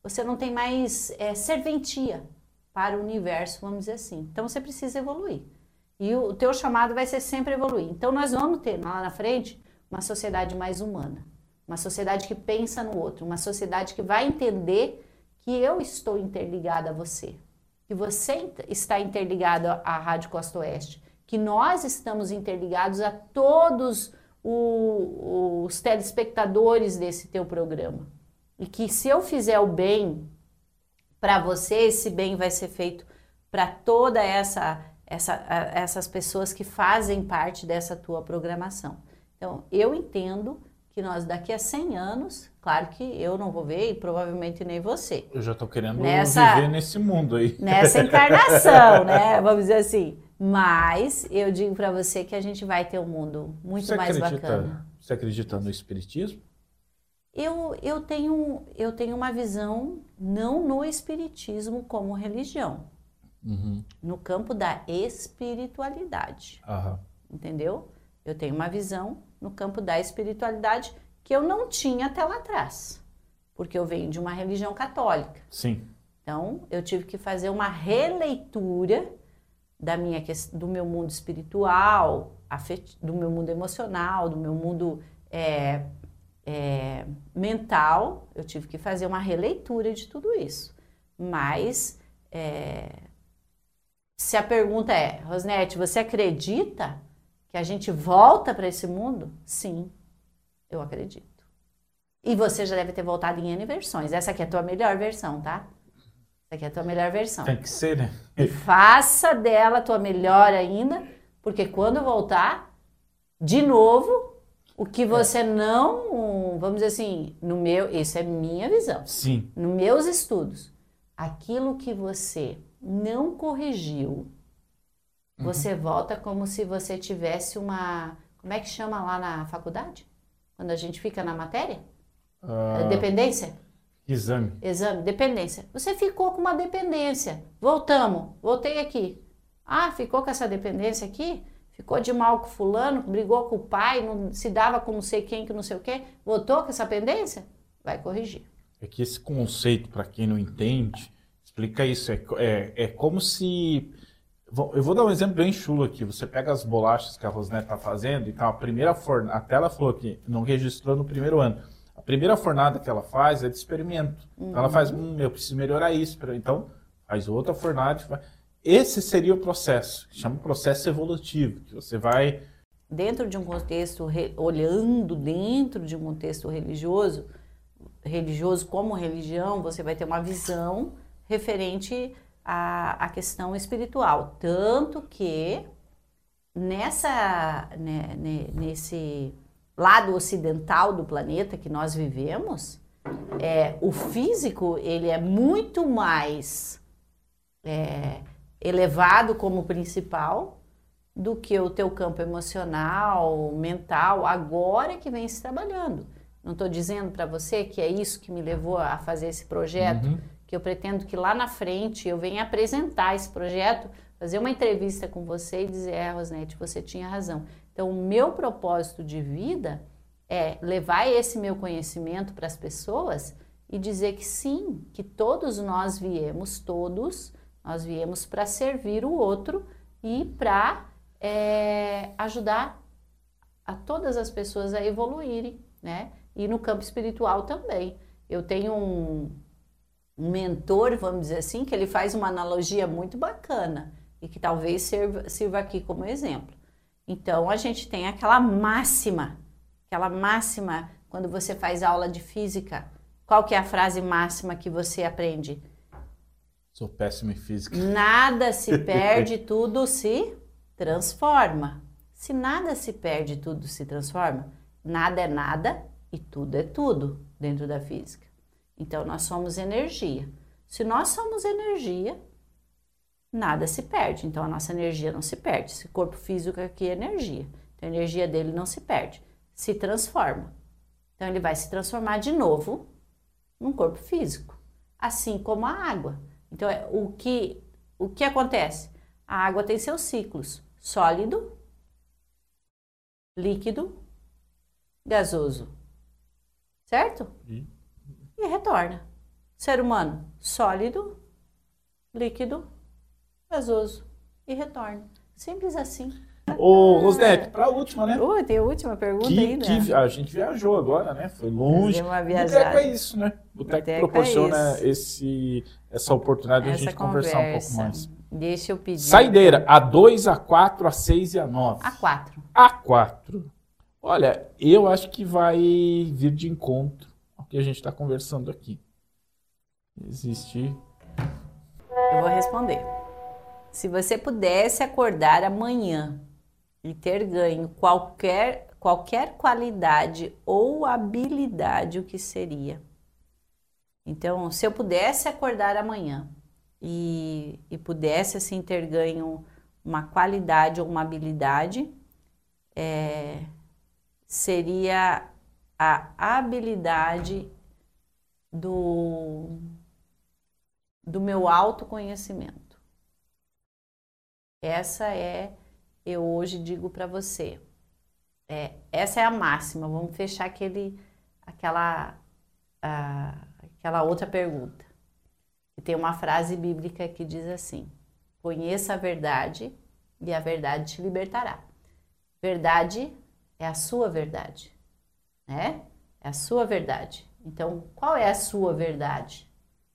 você não tem mais é, serventia para o universo, vamos dizer assim. Então você precisa evoluir. E o teu chamado vai ser sempre evoluir. Então nós vamos ter lá na frente uma sociedade mais humana, uma sociedade que pensa no outro, uma sociedade que vai entender que eu estou interligada a você, que você está interligado à Rádio Costa Oeste, que nós estamos interligados a todos os telespectadores desse teu programa. E que se eu fizer o bem para você, esse bem vai ser feito para toda essa, essa essas pessoas que fazem parte dessa tua programação. Então, eu entendo que nós daqui a 100 anos, claro que eu não vou ver e provavelmente nem você. Eu já estou querendo nessa, viver nesse mundo aí. Nessa [LAUGHS] encarnação, né? Vamos dizer assim. Mas eu digo para você que a gente vai ter um mundo muito você mais acredita, bacana. Você acredita no espiritismo? Eu, eu, tenho, eu tenho uma visão não no espiritismo como religião, uhum. no campo da espiritualidade. Uhum. Entendeu? Eu tenho uma visão no campo da espiritualidade que eu não tinha até lá atrás, porque eu venho de uma religião católica. Sim. Então, eu tive que fazer uma releitura da minha do meu mundo espiritual, do meu mundo emocional, do meu mundo é, é, mental. Eu tive que fazer uma releitura de tudo isso. Mas é, se a pergunta é, Rosnete, você acredita que a gente volta para esse mundo? Sim, eu acredito. E você já deve ter voltado em N versões. Essa aqui é a tua melhor versão, tá? Essa aqui é a tua melhor versão. Tem que ser, né? E faça dela a tua melhor ainda, porque quando voltar, de novo, o que é. você não, vamos dizer assim, no meu, isso é minha visão. Sim. Nos meus estudos, aquilo que você não corrigiu, uhum. você volta como se você tivesse uma, como é que chama lá na faculdade? Quando a gente fica na matéria? Uh... Dependência? Exame. Exame, dependência. Você ficou com uma dependência. Voltamos, voltei aqui. Ah, ficou com essa dependência aqui? Ficou de mal com fulano, brigou com o pai, não se dava com não sei quem, que não sei o quê. Voltou com essa pendência? Vai corrigir. É que esse conceito, para quem não entende, explica isso. É, é, é como se. Eu vou dar um exemplo bem chulo aqui. Você pega as bolachas que a Rosnete está fazendo, então a primeira fornada, até ela falou que não registrou no primeiro ano primeira fornada que ela faz é de experimento. Uhum. Então ela faz, hum, eu preciso melhorar isso. Então faz outra fornada. Esse seria o processo, que chama processo evolutivo, que você vai... Dentro de um contexto, olhando dentro de um contexto religioso, religioso como religião, você vai ter uma visão referente à, à questão espiritual. Tanto que nessa, né, nesse lado ocidental do planeta que nós vivemos, é, o físico ele é muito mais é, elevado como principal do que o teu campo emocional, mental, agora que vem se trabalhando. Não estou dizendo para você que é isso que me levou a fazer esse projeto, uhum. Que eu pretendo que lá na frente eu venha apresentar esse projeto, fazer uma entrevista com você e dizer, é, Rosnete, você tinha razão. Então, o meu propósito de vida é levar esse meu conhecimento para as pessoas e dizer que sim, que todos nós viemos, todos nós viemos para servir o outro e para é, ajudar a todas as pessoas a evoluírem, né? E no campo espiritual também. Eu tenho um, um mentor, vamos dizer assim, que ele faz uma analogia muito bacana e que talvez sirva, sirva aqui como exemplo. Então a gente tem aquela máxima, aquela máxima quando você faz aula de física. Qual que é a frase máxima que você aprende? Sou péssimo em física. Nada se [LAUGHS] perde, tudo se transforma. Se nada se perde, tudo se transforma. Nada é nada e tudo é tudo dentro da física. Então nós somos energia. Se nós somos energia, nada se perde. Então a nossa energia não se perde. Esse corpo físico aqui é energia. Então a energia dele não se perde, se transforma. Então ele vai se transformar de novo num corpo físico, assim como a água. Então é, o que o que acontece? A água tem seus ciclos: sólido, líquido, gasoso. Certo? E, e retorna. Ser humano, sólido, líquido, gasoso e retorna. Simples assim. Ô, Rosnete, para a última, né? Uh, tem a última pergunta que, ainda. Que, a gente viajou agora, né? Foi longe. Uma Boteco é isso, né? Boteco, Boteco proporciona é esse, essa oportunidade de a gente conversa. conversar um pouco mais. Deixa eu pedir. Saideira, A2, A4, A6 e A9. A4. A4. Olha, eu acho que vai vir de encontro que a gente está conversando aqui. Existe. Eu vou responder. Se você pudesse acordar amanhã e ter ganho qualquer, qualquer qualidade ou habilidade, o que seria? Então, se eu pudesse acordar amanhã e, e pudesse assim ter ganho uma qualidade ou uma habilidade, é, seria a habilidade do, do meu autoconhecimento. Essa é, eu hoje digo para você, é, essa é a máxima. Vamos fechar aquele, aquela, a, aquela outra pergunta. E tem uma frase bíblica que diz assim: Conheça a verdade e a verdade te libertará. Verdade é a sua verdade, né? É a sua verdade. Então, qual é a sua verdade?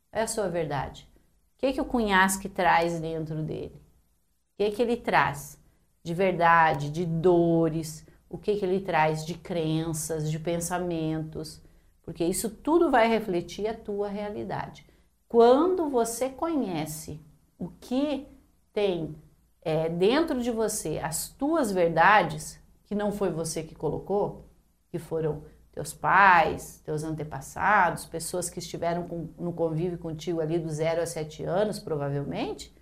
Qual é a sua verdade? O que, que o Cunhasque traz dentro dele? O que, que ele traz de verdade, de dores? O que, que ele traz de crenças, de pensamentos? Porque isso tudo vai refletir a tua realidade. Quando você conhece o que tem é, dentro de você, as tuas verdades, que não foi você que colocou, que foram teus pais, teus antepassados, pessoas que estiveram com, no convívio contigo ali do zero a sete anos, provavelmente,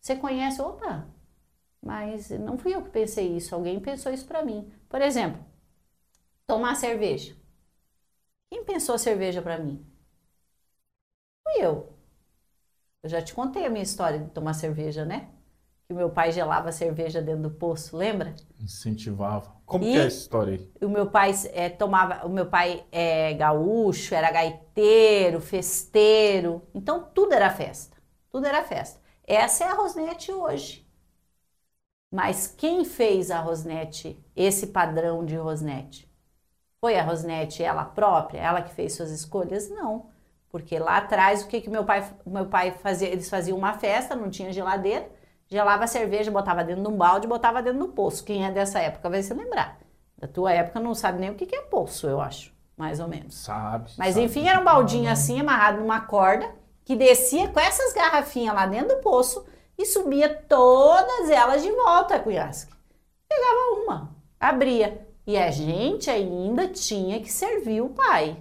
você conhece, opa, mas não fui eu que pensei isso, alguém pensou isso para mim. Por exemplo, tomar cerveja. Quem pensou cerveja para mim? Fui eu. Eu já te contei a minha história de tomar cerveja, né? Que o meu pai gelava cerveja dentro do poço, lembra? Incentivava. Como e que é essa história aí? O meu pai é, tomava, o meu pai é gaúcho, era gaiteiro, festeiro, então tudo era festa, tudo era festa. Essa é a Rosnete hoje. Mas quem fez a Rosnete, esse padrão de Rosnete? Foi a Rosnete ela própria, ela que fez suas escolhas? Não. Porque lá atrás, o que, que meu pai, meu pai fazia? Eles faziam uma festa, não tinha geladeira, gelava a cerveja, botava dentro de um balde, botava dentro do poço. Quem é dessa época vai se lembrar. Da tua época não sabe nem o que, é poço, eu acho, mais ou menos. Sabe. Mas sabe. enfim, era um baldinho assim, amarrado numa corda, que descia com essas garrafinhas lá dentro do poço e subia todas elas de volta a Cunhasque. Pegava uma, abria. E a gente ainda tinha que servir o pai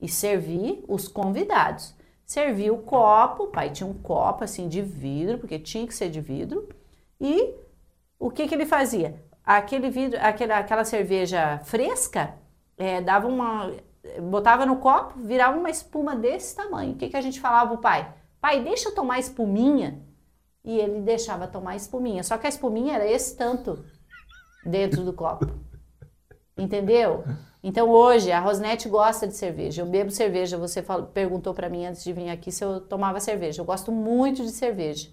e servir os convidados. Servia o copo, o pai tinha um copo assim de vidro, porque tinha que ser de vidro. E o que, que ele fazia? Aquele vidro, aquela, aquela cerveja fresca, é, dava uma. botava no copo, virava uma espuma desse tamanho. O que, que a gente falava pro pai? Pai, deixa eu tomar espuminha. E ele deixava tomar espuminha. Só que a espuminha era esse tanto dentro do copo. Entendeu? Então hoje a Rosnete gosta de cerveja. Eu bebo cerveja. Você falou, perguntou para mim antes de vir aqui se eu tomava cerveja. Eu gosto muito de cerveja,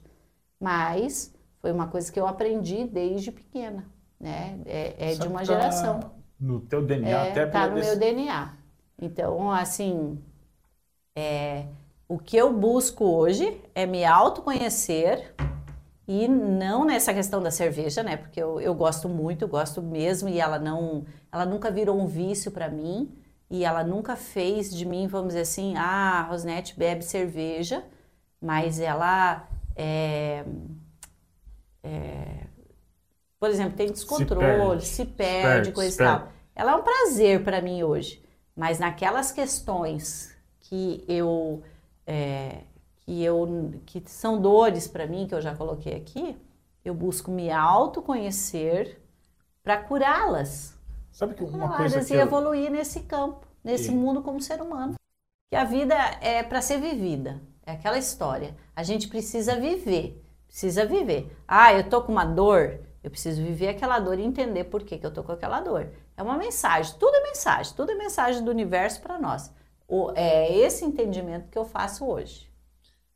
mas foi uma coisa que eu aprendi desde pequena, né? É, é de uma tá geração. No teu DNA é, até tá no desse... meu DNA. Então assim, é, o que eu busco hoje é me autoconhecer e não nessa questão da cerveja, né? Porque eu, eu gosto muito, gosto mesmo, e ela não, ela nunca virou um vício para mim, e ela nunca fez de mim, vamos dizer assim, ah, a Rosnete bebe cerveja, mas ela é, é, por exemplo, tem descontrole, se perde, se perde coisa e tal. Ela é um prazer para mim hoje, mas naquelas questões que eu é, que eu que são dores para mim que eu já coloquei aqui, eu busco me autoconhecer para curá-las. Sabe que uma coisa que e eu... evoluir nesse campo, nesse e... mundo como ser humano. Que a vida é para ser vivida. É aquela história. A gente precisa viver, precisa viver. Ah, eu tô com uma dor, eu preciso viver aquela dor e entender por que, que eu tô com aquela dor. É uma mensagem, tudo é mensagem, tudo é mensagem do universo para nós. O, é esse entendimento que eu faço hoje.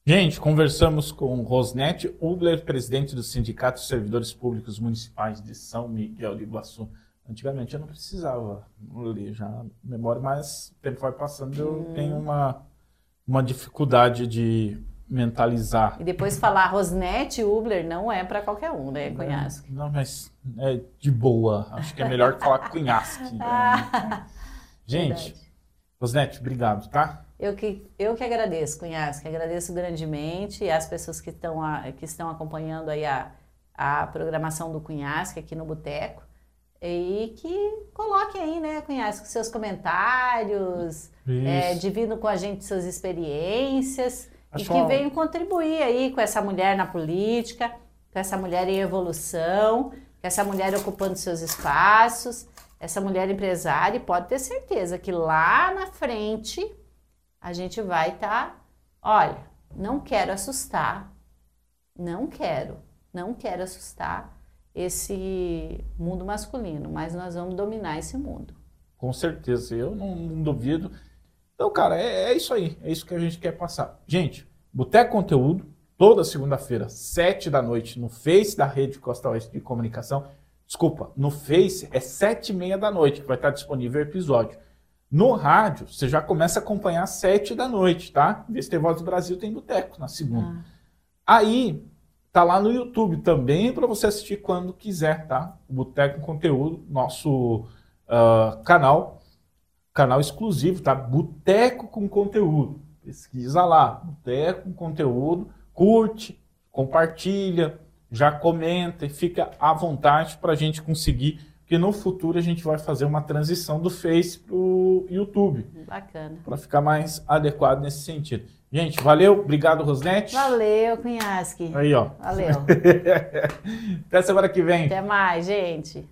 Gente, conversamos com Rosnete Ubler, presidente do Sindicato de Servidores Públicos Municipais de São Miguel de Iguaçu. Antigamente eu não precisava ler já memória, mas o tempo vai passando eu hum. tenho uma, uma dificuldade de mentalizar. E depois falar Rosnete Ubler não é para qualquer um, né, Cunhasque? Não, mas é de boa. Acho que é melhor falar Cunhasque. Né? [LAUGHS] Gente, Verdade. Rosnete, obrigado, tá? Eu que, eu que agradeço, Cunhasque, agradeço grandemente e as pessoas que estão, a, que estão acompanhando aí a, a programação do Cunhasque aqui no Boteco. E que coloquem aí, né, Cunhasque, seus comentários, é, dividam com a gente suas experiências Acho e que venham contribuir aí com essa mulher na política, com essa mulher em evolução, com essa mulher ocupando seus espaços, essa mulher empresária e pode ter certeza que lá na frente a gente vai estar, tá, olha, não quero assustar, não quero, não quero assustar esse mundo masculino, mas nós vamos dominar esse mundo. Com certeza, eu não, não duvido. Então, cara, é, é, isso aí, é isso que a gente quer passar. Gente, Boteco Conteúdo, toda segunda-feira, sete da noite, no Face da Rede Costa Oeste de Comunicação. Desculpa, no Face é sete e meia da noite que vai estar disponível o episódio. No rádio, você já começa a acompanhar às sete da noite, tá? Vê Voz do Brasil tem boteco na segunda. Ah. Aí, tá lá no YouTube também para você assistir quando quiser, tá? O Boteco Conteúdo, nosso uh, canal, canal exclusivo, tá? Boteco com Conteúdo. Pesquisa lá, Boteco com Conteúdo, curte, compartilha, já comenta e fica à vontade para a gente conseguir porque no futuro a gente vai fazer uma transição do Face para o YouTube. Bacana. Para ficar mais adequado nesse sentido. Gente, valeu. Obrigado, Rosnete. Valeu, Cunhasque. Aí, ó. Valeu. [LAUGHS] Até semana que vem. Até mais, gente.